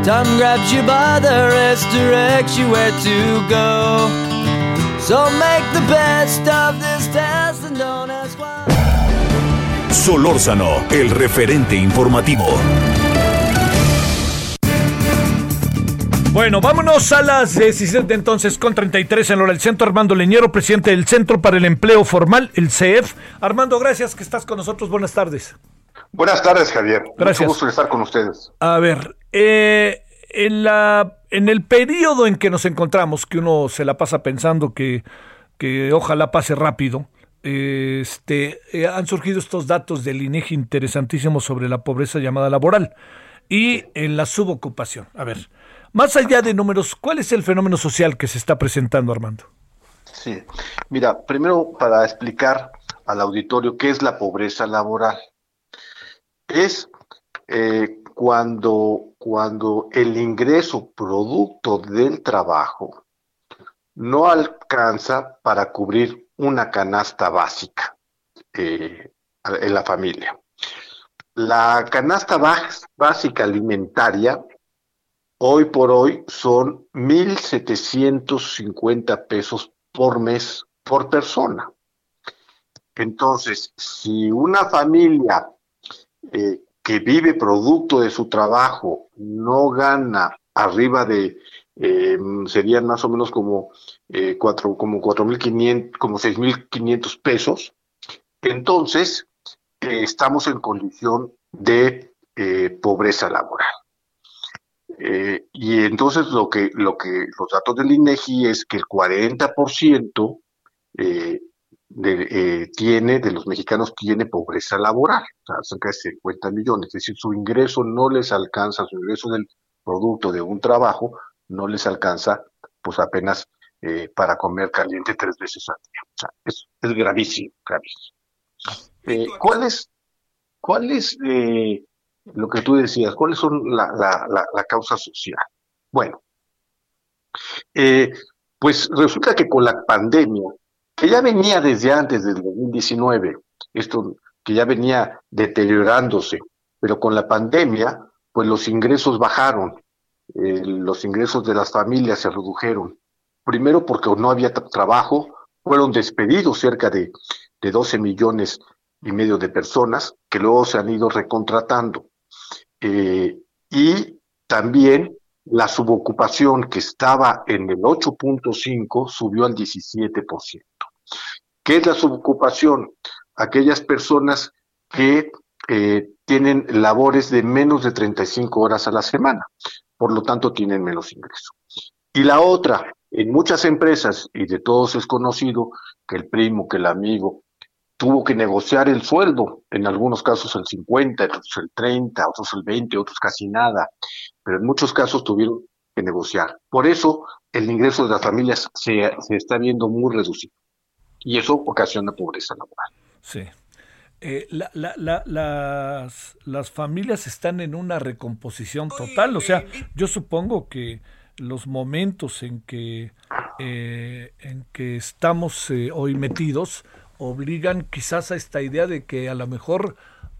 Time grabs you by the wrist, directs you where to go. So make the best of this test and don't ask why. Solórzano, el referente informativo. Bueno, vámonos a las 17 entonces con 33 en hora del centro. Armando Leñero, presidente del Centro para el Empleo Formal, el CEF. Armando, gracias que estás con nosotros. Buenas tardes. Buenas tardes, Javier. Gracias. Mucho gusto estar con ustedes. A ver, eh, en, la, en el periodo en que nos encontramos, que uno se la pasa pensando que, que ojalá pase rápido, este, eh, han surgido estos datos del INEGI interesantísimos sobre la pobreza llamada laboral y en la subocupación. A ver, más allá de números, ¿cuál es el fenómeno social que se está presentando, Armando? Sí, mira, primero para explicar al auditorio qué es la pobreza laboral es eh, cuando, cuando el ingreso producto del trabajo no alcanza para cubrir una canasta básica eh, en la familia. La canasta básica alimentaria hoy por hoy son 1.750 pesos por mes por persona. Entonces, si una familia eh, que vive producto de su trabajo no gana arriba de eh, serían más o menos como eh, cuatro como cuatro mil quinientos como seis mil quinientos pesos entonces eh, estamos en condición de pobreza laboral y entonces lo que lo que los datos del INEGI es que el 40% eh, de, eh, tiene, de los mexicanos tiene pobreza laboral, o sea, cerca de 50 millones, es decir, su ingreso no les alcanza, su ingreso del producto de un trabajo no les alcanza pues apenas eh, para comer caliente tres veces al día. O sea, es, es gravísimo, gravísimo. Eh, ¿Cuál es, cuál es lo que tú decías? ¿Cuáles son la, la, la, causa social? Bueno, pues resulta que con la pandemia que ya venía desde antes del 2019, esto que ya venía deteriorándose, pero con la pandemia, pues los ingresos bajaron, eh, los ingresos de las familias se redujeron. Primero porque no había trabajo, fueron despedidos cerca de, de 12 millones y medio de personas que luego se han ido recontratando. Eh, y también la subocupación que estaba en el 8.5 subió al 17%. ¿Qué es la subocupación? Aquellas personas que eh, tienen labores de menos de 35 horas a la semana, por lo tanto tienen menos ingreso. Y la otra, en muchas empresas, y de todos es conocido, que el primo, que el amigo, tuvo que negociar el sueldo, en algunos casos el 50, otros el 30, otros el 20, otros casi nada, pero en muchos casos tuvieron que negociar. Por eso el ingreso de las familias se, se está viendo muy reducido y eso ocasiona pobreza laboral. Sí. Eh, las, las familias están en una recomposición total, o sea, yo supongo que los momentos en que, eh, en que estamos eh, hoy metidos obligan quizás a esta idea de que a lo mejor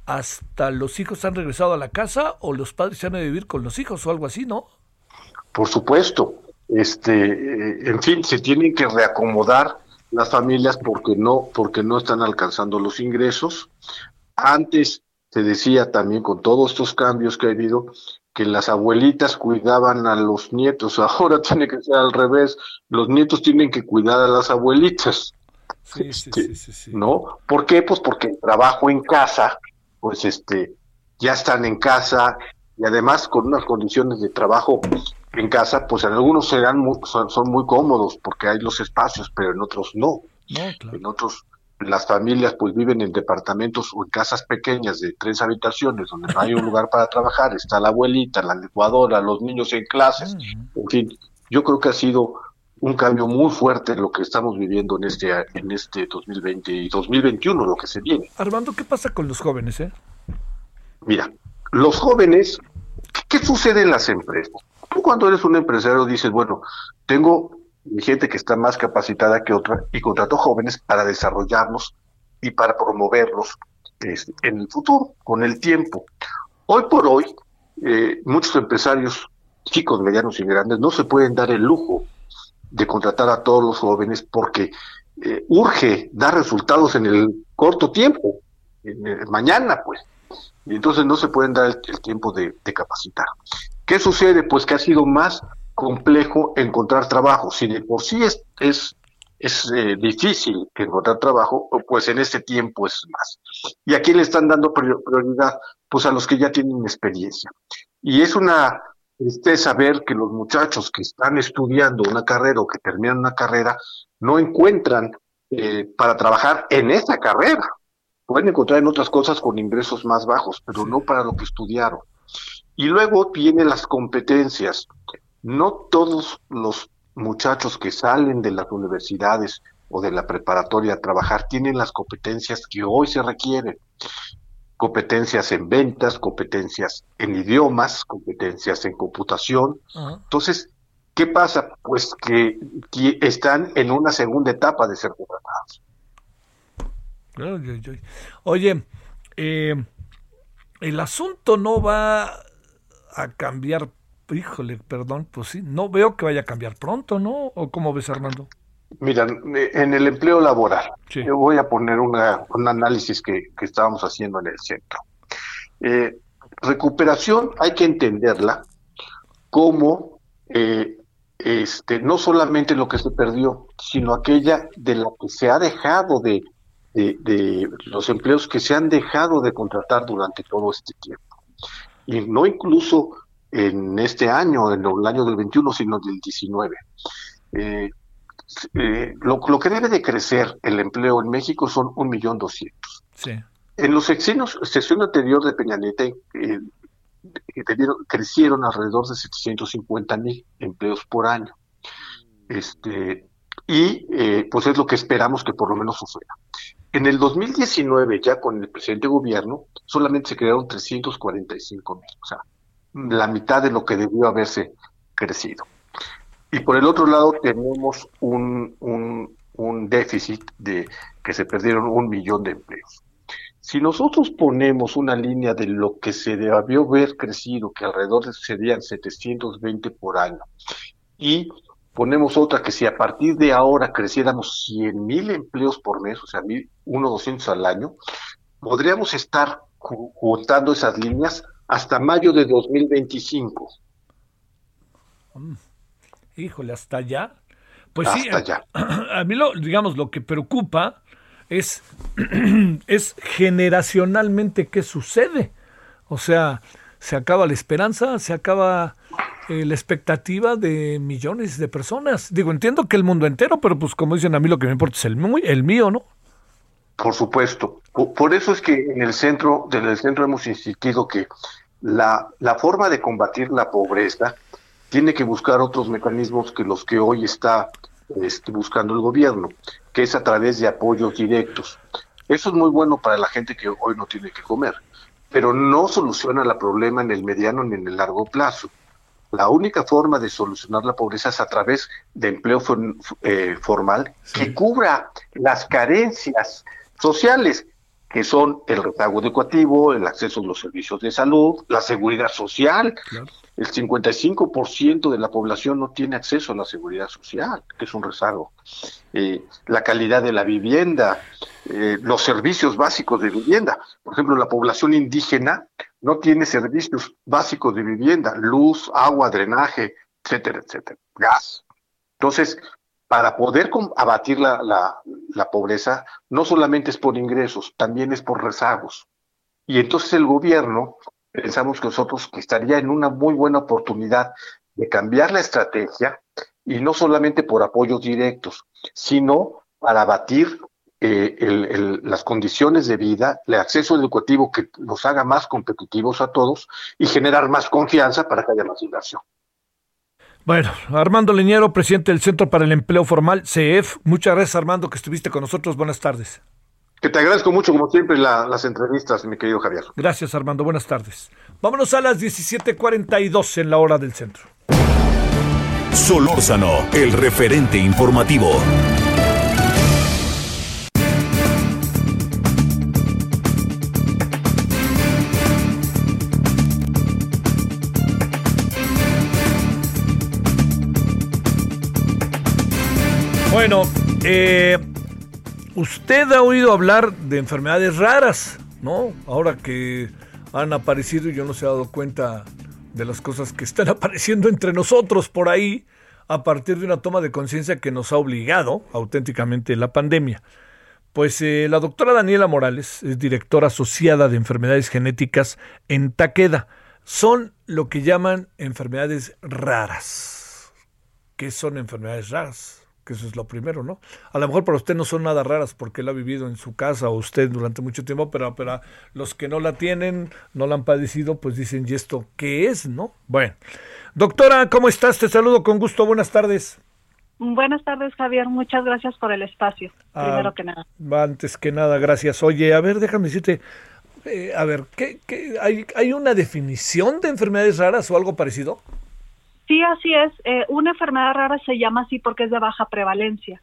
hasta los hijos han regresado a la casa o los padres se han a vivir con los hijos o algo así, ¿no? Por supuesto, este, en fin, se tienen que reacomodar las familias porque no, porque no están alcanzando los ingresos. Antes se decía también con todos estos cambios que ha habido que las abuelitas cuidaban a los nietos, ahora tiene que ser al revés, los nietos tienen que cuidar a las abuelitas. Sí, sí, sí, sí, ¿No? ¿Por qué? Pues porque el trabajo en casa, pues este, ya están en casa y además con unas condiciones de trabajo en casa, pues en algunos serán son, muy cómodos porque hay los espacios, pero en otros no. En otros, las familias pues viven en departamentos o en casas pequeñas de tres habitaciones donde no hay un lugar para trabajar, está la abuelita, la licuadora, los niños en clases, en fin, yo creo que ha sido un cambio muy fuerte en lo que estamos viviendo en este en este 2020 y 2021, lo que se viene. Armando, ¿qué pasa con los jóvenes? Eh? Mira, los jóvenes, ¿qué sucede en las empresas? Tú cuando eres un empresario dices, bueno, tengo gente que está más capacitada que otra y contrato jóvenes para desarrollarlos y para promoverlos este, en el futuro, con el tiempo. Hoy por hoy, eh, muchos empresarios, chicos, medianos y grandes, no se pueden dar el lujo de contratar a todos los jóvenes porque eh, urge dar resultados en el corto tiempo, mañana pues. Y entonces no se pueden dar el, tiempo de, capacitar. ¿Qué sucede? Pues que ha sido más complejo encontrar trabajo. Si de por sí es, es, es eh, difícil encontrar trabajo, pues en este tiempo es más. ¿Y a quién le están dando prioridad? Pues a los que ya tienen experiencia. Y es una tristeza ver que los muchachos que están estudiando una carrera o que terminan una carrera no encuentran eh, para trabajar en esa carrera. Pueden encontrar en otras cosas con ingresos más bajos, pero no para lo que estudiaron. Y luego tiene las competencias. No todos los muchachos que salen de las universidades o de la preparatoria a trabajar tienen las competencias que hoy se requieren competencias en ventas, competencias en idiomas, competencias en computación. Entonces, ¿qué pasa? Pues que, están en una segunda etapa de ser contratados. Oye, eh, el asunto no va a cambiar, híjole, perdón, pues sí, no veo que vaya a cambiar pronto, ¿no? ¿O cómo ves, Armando? Mira, en el empleo laboral, yo voy a poner una, un análisis que, estábamos haciendo en el centro. Eh, recuperación hay que entenderla como eh, este, no solamente lo que se perdió, sino aquella de la que se ha dejado de, de, los empleos que se han dejado de contratar durante todo este tiempo. Y no incluso en este año, en el año del 21, sino del 19. Eh, eh, lo, que debe de crecer el empleo en México son un millón doscientos. En los sexenios, sesión anterior de Peña Nieto, eh, eh, crecieron alrededor de 750 mil empleos por año. Este, y pues es lo que esperamos que por lo menos suceda. En el 2019, ya con el presidente de gobierno, solamente se crearon 345 mil, o sea, la mitad de lo que debió haberse crecido. Y por el otro lado tenemos un, un, déficit de que se perdieron un millón de empleos. Si nosotros ponemos una línea de lo que se debió haber crecido, que alrededor serían 720 por año, y ponemos otra que si a partir de ahora creciéramos 100 mil empleos por mes, o sea, 1.200 al año, podríamos estar juntando esas líneas hasta mayo de 2025 híjole, hasta allá. Pues sí, a mí lo, digamos, lo que preocupa es, es generacionalmente qué sucede. O sea, se acaba la esperanza, se acaba eh, la expectativa de millones de personas. Digo, entiendo que el mundo entero, pero pues como dicen a mí lo que me importa es el, el mío, ¿no? Por supuesto. Por, eso es que en el centro, desde el centro hemos insistido que la, la forma de combatir la pobreza tiene que buscar otros mecanismos que los que hoy está este, buscando el gobierno, que es a través de apoyos directos. Eso es muy bueno para la gente que hoy no tiene que comer, pero no soluciona el problema en el mediano ni en el largo plazo. La única forma de solucionar la pobreza es a través de empleo eh, formal que cubra las carencias sociales, que son el repago educativo, el acceso a los servicios de salud, la seguridad social, el 55% de la población no tiene acceso a la seguridad social, que es un rezago. Eh, la calidad de la vivienda, eh, los servicios básicos de vivienda. Por ejemplo, la población indígena no tiene servicios básicos de vivienda, luz, agua, drenaje, etcétera, etcétera, gas. Entonces, para poder abatir la, la, pobreza, no solamente es por ingresos, también es por rezagos. Y entonces el gobierno pensamos que nosotros estaría en una muy buena oportunidad de cambiar la estrategia y no solamente por apoyos directos, sino para abatir eh, las condiciones de vida, el acceso educativo que nos haga más competitivos a todos y generar más confianza para que haya más inversión. Bueno, Armando Leñero, presidente del Centro para el Empleo Formal, CEF. Muchas gracias, Armando, que estuviste con nosotros. Buenas tardes. Que te agradezco mucho, como siempre, las entrevistas, mi querido Javier. Gracias, Armando. Buenas tardes. Vámonos a las 17:42 en la hora del centro. Solórzano, el referente informativo. Bueno, eh, usted ha oído hablar de enfermedades raras, ¿no? Ahora que han aparecido y yo no se ha dado cuenta de las cosas que están apareciendo entre nosotros por ahí a partir de una toma de conciencia que nos ha obligado auténticamente la pandemia. Pues eh, la doctora Daniela Morales es directora asociada de enfermedades genéticas en Taqueda. Son lo que llaman enfermedades raras. ¿Qué son enfermedades raras? Eso es lo primero, ¿no? A lo mejor para usted no son nada raras porque él ha vivido en su casa o usted durante mucho tiempo, pero para los que no la tienen, no la han padecido, pues dicen, ¿y esto qué es, no? Bueno, doctora, ¿cómo estás? Te saludo con gusto, buenas tardes. Buenas tardes, Javier. Muchas gracias por el espacio, ah, primero que nada. Antes que nada, gracias. Oye, a ver, déjame decirte, eh, a ver, ¿qué, qué, hay, ¿hay una definición de enfermedades raras o algo parecido? Sí, así es. Eh, una enfermedad rara se llama así porque es de baja prevalencia.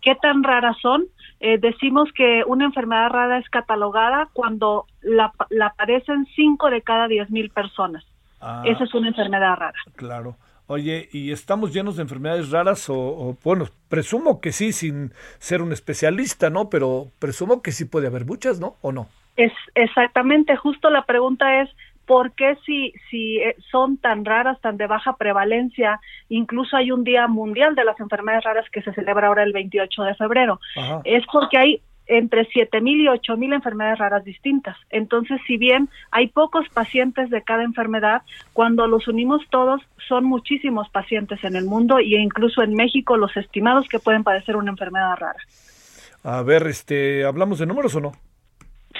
¿Qué tan raras son? Eh, decimos que una enfermedad rara es catalogada cuando la, la aparecen 5 de cada 10 mil personas. Ah. Esa es una enfermedad rara. Claro. Oye, ¿y estamos llenos de enfermedades raras? O, bueno, presumo que sí, sin ser un especialista, ¿no? Pero presumo que sí puede haber muchas, ¿no? ¿O no? Es exactamente, justo la pregunta es, ¿por qué si, si eh, son tan raras, tan de baja prevalencia? Incluso hay un Día Mundial de las Enfermedades Raras que se celebra ahora el 28 de febrero. Es porque hay entre 7.000 y 8.000 enfermedades raras distintas. Entonces, si bien hay pocos pacientes de cada enfermedad, cuando los unimos todos, son muchísimos pacientes en el mundo e incluso en México los estimados que pueden padecer una enfermedad rara. A ver, este, ¿hablamos de números o no?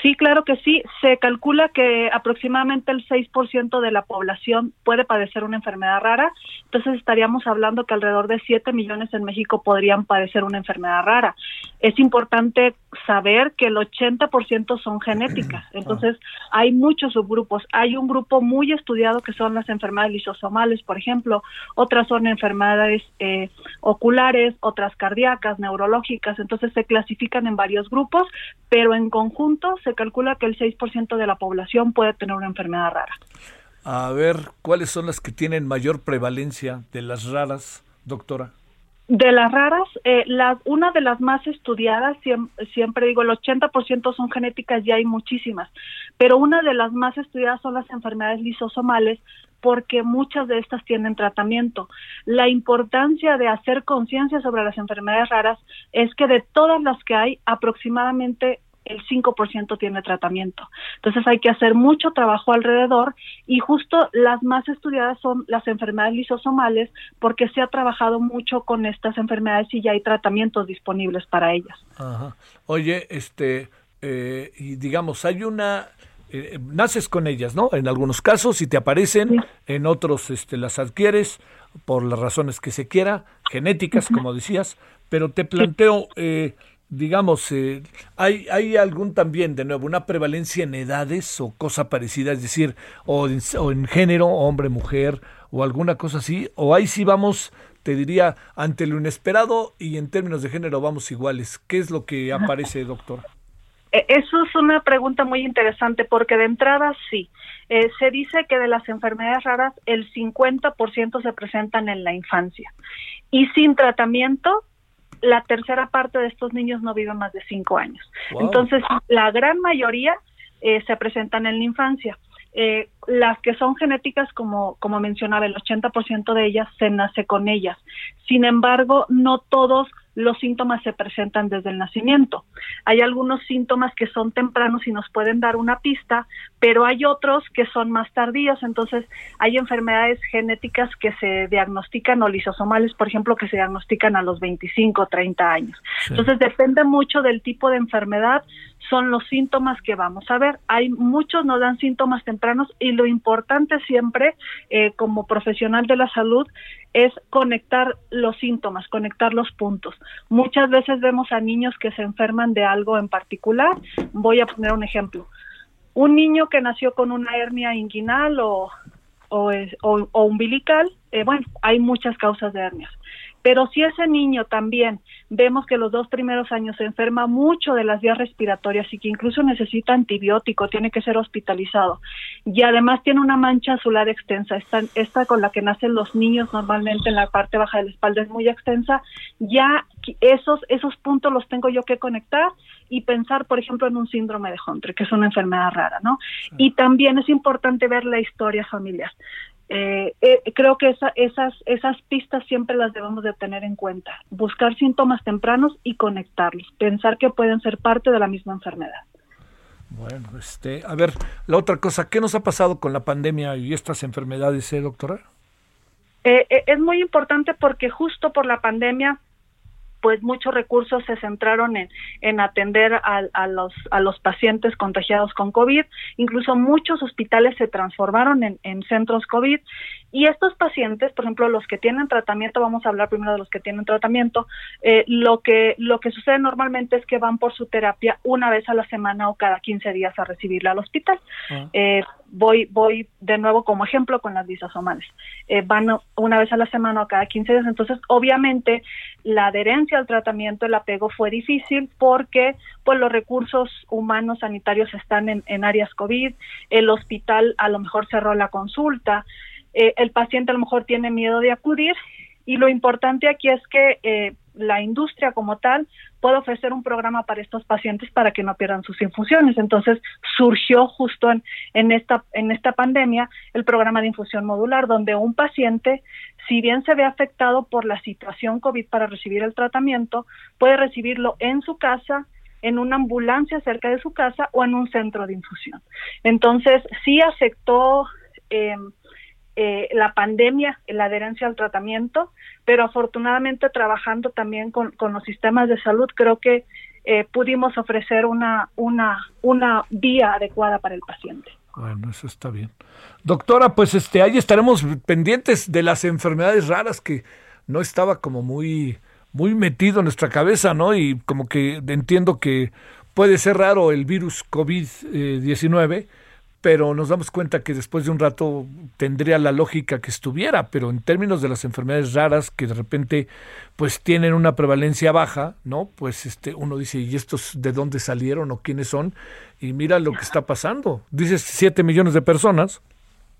Sí, claro que sí. Se calcula que aproximadamente el 6% de la población puede padecer una enfermedad rara. Entonces estaríamos hablando que alrededor de 7 millones en México podrían padecer una enfermedad rara. Es importante saber que el 80% son genéticas. Entonces hay muchos subgrupos. Hay un grupo muy estudiado que son las enfermedades lisosomales, por ejemplo. Otras son enfermedades eh, oculares, otras cardíacas, neurológicas. Entonces se clasifican en varios grupos, pero en conjunto se calcula que el 6% de la población puede tener una enfermedad rara. A ver, ¿cuáles son las que tienen mayor prevalencia de las raras, doctora? De las raras, eh, una de las más estudiadas, siempre, digo, el 80% son genéticas y hay muchísimas, pero una de las más estudiadas son las enfermedades lisosomales porque muchas de estas tienen tratamiento. La importancia de hacer conciencia sobre las enfermedades raras es que de todas las que hay, aproximadamente el 5% tiene tratamiento. Entonces hay que hacer mucho trabajo alrededor y justo las más estudiadas son las enfermedades lisosomales porque se ha trabajado mucho con estas enfermedades y ya hay tratamientos disponibles para ellas. Ajá. Oye, este, eh, y digamos, hay una... Eh, naces con ellas, ¿no? En algunos casos, si te aparecen, en otros este, las adquieres por las razones que se quiera, genéticas, como decías, pero te planteo, eh, digamos, eh, ¿hay, ¿hay algún también, de nuevo, una prevalencia en edades o cosa parecida? Es decir, o en, género, hombre, mujer, o alguna cosa así, o ahí sí vamos, te diría, ante lo inesperado y en términos de género vamos iguales. ¿Qué es lo que aparece, doctor? E, eso es una pregunta muy interesante porque de entrada sí. Eh, se dice que de las enfermedades raras el 50% se presentan en la infancia y sin tratamiento la tercera parte de estos niños no viven más de cinco años. Entonces, la gran mayoría eh, se presentan en la infancia. Eh, las que son genéticas, como, como mencionaba, el 80% de ellas se nace con ellas. Sin embargo, no todos los síntomas se presentan desde el nacimiento. Hay algunos síntomas que son tempranos y nos pueden dar una pista, pero hay otros que son más tardíos. Entonces, hay enfermedades genéticas que se diagnostican o lisosomales, por ejemplo, que se diagnostican a los 25 o 30 años. Entonces, depende mucho del tipo de enfermedad son los síntomas que vamos a ver. Hay muchos nos dan síntomas tempranos y lo importante siempre eh, como profesional de la salud es conectar los síntomas, conectar los puntos. Muchas veces vemos a niños que se enferman de algo en particular. Voy a poner un ejemplo. Un niño que nació con una hernia inguinal o, o, umbilical, eh, bueno, hay muchas causas de hernias pero si ese niño también vemos que los dos primeros años se enferma mucho de las vías respiratorias y que incluso necesita antibiótico, tiene que ser hospitalizado y además tiene una mancha azular extensa, esta, esta con la que nacen los niños normalmente en la parte baja de la espalda es muy extensa, ya esos, esos puntos los tengo yo que conectar y pensar, por ejemplo, en un síndrome de Hunter, que es una enfermedad rara, ¿no? Y también es importante ver la historia familiar. Eh, eh, creo que esa, esas, esas pistas siempre las debemos de tener en cuenta. Buscar síntomas tempranos y conectarlos. Pensar que pueden ser parte de la misma enfermedad. Bueno, este, a ver, la otra cosa, ¿qué nos ha pasado con la pandemia y estas enfermedades, eh, doctora? Eh, es muy importante porque justo por la pandemia pues muchos recursos se centraron en, en atender a, a, los, a los pacientes contagiados con COVID. Incluso muchos hospitales se transformaron en, en centros COVID y estos pacientes, por ejemplo, los que tienen tratamiento, vamos a hablar primero de los que tienen tratamiento, eh, lo, que, lo que sucede normalmente es que van por su terapia una vez a la semana o cada 15 días a recibirla al hospital. Ah. Eh, voy, voy de nuevo como ejemplo con las lisosomales. Eh, van una vez a la semana o cada 15 días, entonces obviamente la adherencia al tratamiento, el apego fue difícil porque pues los recursos humanos sanitarios están en, en áreas COVID, el hospital a lo mejor cerró la consulta, eh, el paciente a lo mejor tiene miedo de acudir y lo importante aquí es que eh, la industria como tal puede ofrecer un programa para estos pacientes para que no pierdan sus infusiones. Entonces surgió justo en, en, esta, en esta pandemia el programa de infusión modular, donde un paciente, si bien se ve afectado por la situación COVID para recibir el tratamiento, puede recibirlo en su casa, en una ambulancia cerca de su casa o en un centro de infusión. Entonces sí afectó eh, eh, la pandemia, la adherencia al tratamiento, pero afortunadamente trabajando también con, los sistemas de salud, creo que eh, pudimos ofrecer una, una, una vía adecuada para el paciente. Bueno, eso está bien. Doctora, pues este, ahí estaremos pendientes de las enfermedades raras que no estaba como muy, muy metido en nuestra cabeza, ¿no? Y como que entiendo que puede ser raro el virus COVID-19, pero nos damos cuenta que después de un rato tendría la lógica que estuviera, pero en términos de las enfermedades raras que de repente pues tienen una prevalencia baja, ¿no? Pues este uno dice, ¿y estos de dónde salieron o quiénes son? Y mira lo que está pasando. Dices 7 millones de personas.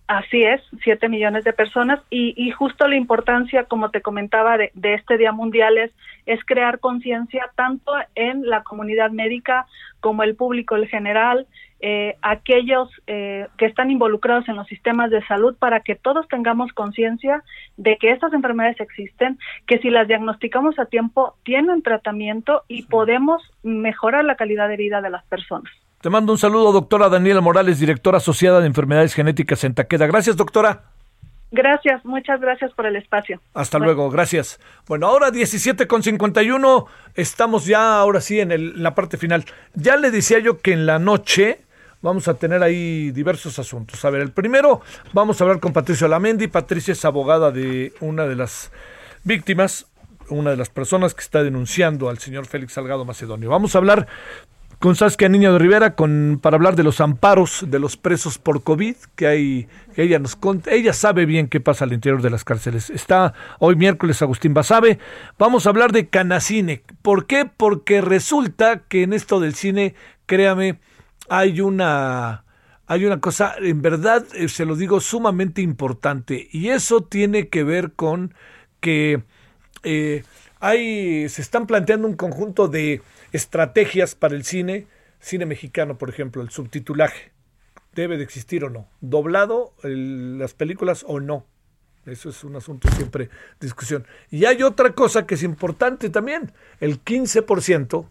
Así es, 7 millones de personas y, y, justo la importancia, como te comentaba, de, de este Día Mundial es, es crear conciencia tanto en la comunidad médica como el público en general, eh, aquellos eh, que están involucrados en los sistemas de salud para que todos tengamos conciencia de que estas enfermedades existen, que si las diagnosticamos a tiempo tienen tratamiento y podemos mejorar la calidad de vida de las personas. Te mando un saludo, doctora Daniela Morales, directora asociada de enfermedades genéticas en Taqueda. Gracias, doctora. Gracias, muchas gracias por el espacio. Hasta luego, gracias. Bueno, ahora 17 con 51, estamos ya ahora sí en, el, en la parte final. Ya le decía yo que en la noche vamos a tener ahí diversos asuntos. A ver, el primero, vamos a hablar con Patricia Lamendi. Patricia es abogada de una de las víctimas, una de las personas que está denunciando al señor Félix Salgado Macedonio. Vamos a hablar con Saskia Niño de Rivera con, para hablar de los amparos de los presos por COVID, que hay, que ella nos ella sabe bien qué pasa al interior de las cárceles. Está hoy miércoles Agustín Basabe. Vamos a hablar de Canacine. ¿Por qué? Porque resulta que en esto del cine, créame, hay una, hay una cosa, en verdad, eh, se lo digo, sumamente importante, y eso tiene que ver con que eh, hay, se están planteando un conjunto de estrategias para el cine, cine mexicano, por ejemplo, el subtitulaje. ¿Debe de existir o no? ¿Doblado las películas o no? Eso es un asunto siempre discusión. Y hay otra cosa que es importante también. El 15%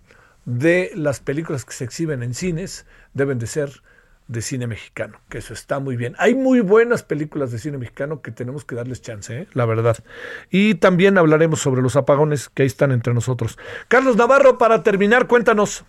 de las películas que se exhiben en cines deben de ser de cine mexicano, que eso está muy bien. Hay muy buenas películas de cine mexicano que tenemos que darles chance, ¿eh? la verdad. Y también hablaremos sobre los apagones que ahí están entre nosotros. Carlos Navarro, para terminar, cuéntanos.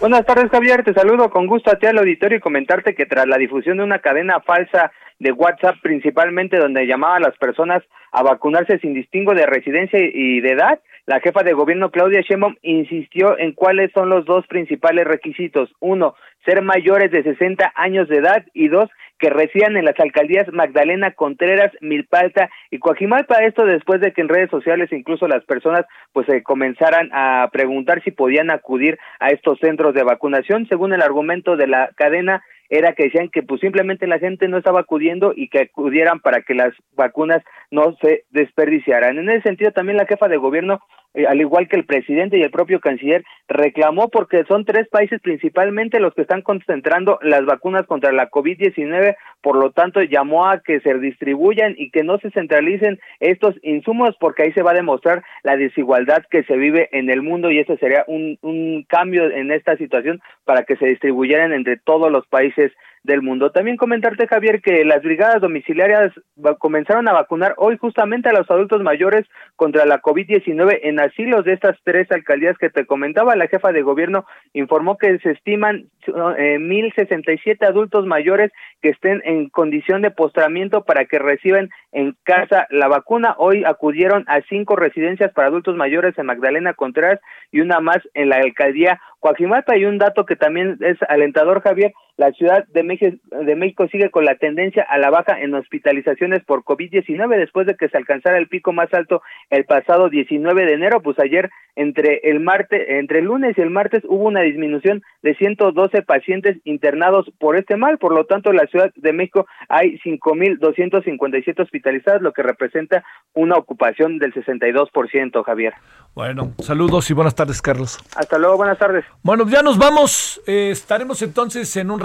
Buenas tardes, Javier. Te saludo con gusto a ti al auditorio y comentarte que tras la difusión de una cadena falsa de WhatsApp, principalmente donde llamaba a las personas a vacunarse sin distingo de residencia y de edad, la jefa de gobierno Claudia Sheinbaum insistió en cuáles son los dos principales requisitos. Uno, ser mayores de 60 años de edad y dos, que residan en las alcaldías Magdalena Contreras, Milpalta y Coajimalpa. Esto después de que en redes sociales incluso las personas pues se comenzaran a preguntar si podían acudir a estos centros de vacunación. Según el argumento de la cadena, era que decían que pues simplemente la gente no estaba acudiendo y que acudieran para que las vacunas no se desperdiciaran. En ese sentido también la jefa de gobierno eh, al igual que el presidente y el propio canciller, reclamó porque son tres países principalmente los que están concentrando las vacunas contra la COVID-19, por lo tanto llamó a que se distribuyan y que no se centralicen estos insumos porque ahí se va a demostrar la desigualdad que se vive en el mundo y ese sería un, un cambio en esta situación para que se distribuyeran entre todos los países del mundo. También comentarte, Javier, que las brigadas domiciliarias comenzaron a vacunar hoy justamente a los adultos mayores contra la COVID-19 en asilos de estas tres alcaldías que te comentaba. La jefa de gobierno informó que se estiman eh, 1.067 adultos mayores que estén en condición de postramiento para que reciban en casa la vacuna. Hoy acudieron a cinco residencias para adultos mayores en Magdalena Contreras y una más en la alcaldía Coajimalpa. Y un dato que también es alentador, Javier, la Ciudad de México, de México sigue con la tendencia a la baja en hospitalizaciones por COVID-19 después de que se alcanzara el pico más alto el pasado 19 de enero, pues ayer entre el martes, entre el lunes y el martes hubo una disminución de 112 pacientes internados por este mal, por lo tanto en la Ciudad de México hay 5257 hospitalizados, lo que representa una ocupación del 62%, Javier. Bueno, saludos y buenas tardes, Carlos. Hasta luego, buenas tardes. Bueno, ya nos vamos. Eh, estaremos entonces en un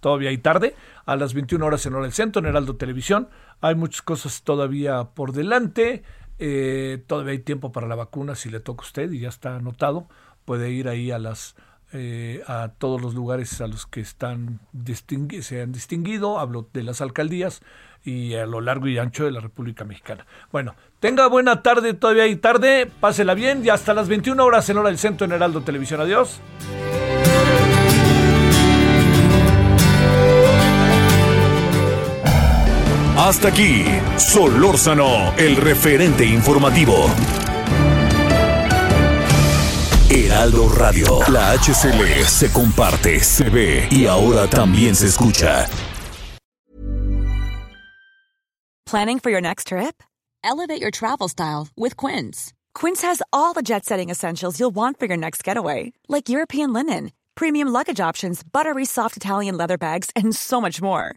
todavía hay tarde, a las 21 horas en hora del centro, en Heraldo Televisión. Hay muchas cosas todavía por delante. Eh, todavía hay tiempo para la vacuna si le toca a usted y ya está anotado. Puede ir ahí a las eh, a todos los lugares a los que están se han distinguido, hablo de las alcaldías y a lo largo y ancho de la República Mexicana. Bueno, tenga buena tarde, todavía hay tarde, pásela bien y hasta las 21 horas en hora del centro en Heraldo Televisión. Adiós. Hasta aquí, Solórzano, el referente informativo. Heraldo Radio, la HCL se comparte, se ve y ahora también se escucha. Planning for your next trip? Elevate your travel style with Quince. Quince has all the jet setting essentials you'll want for your next getaway, like European linen, premium luggage options, buttery soft Italian leather bags, and so much more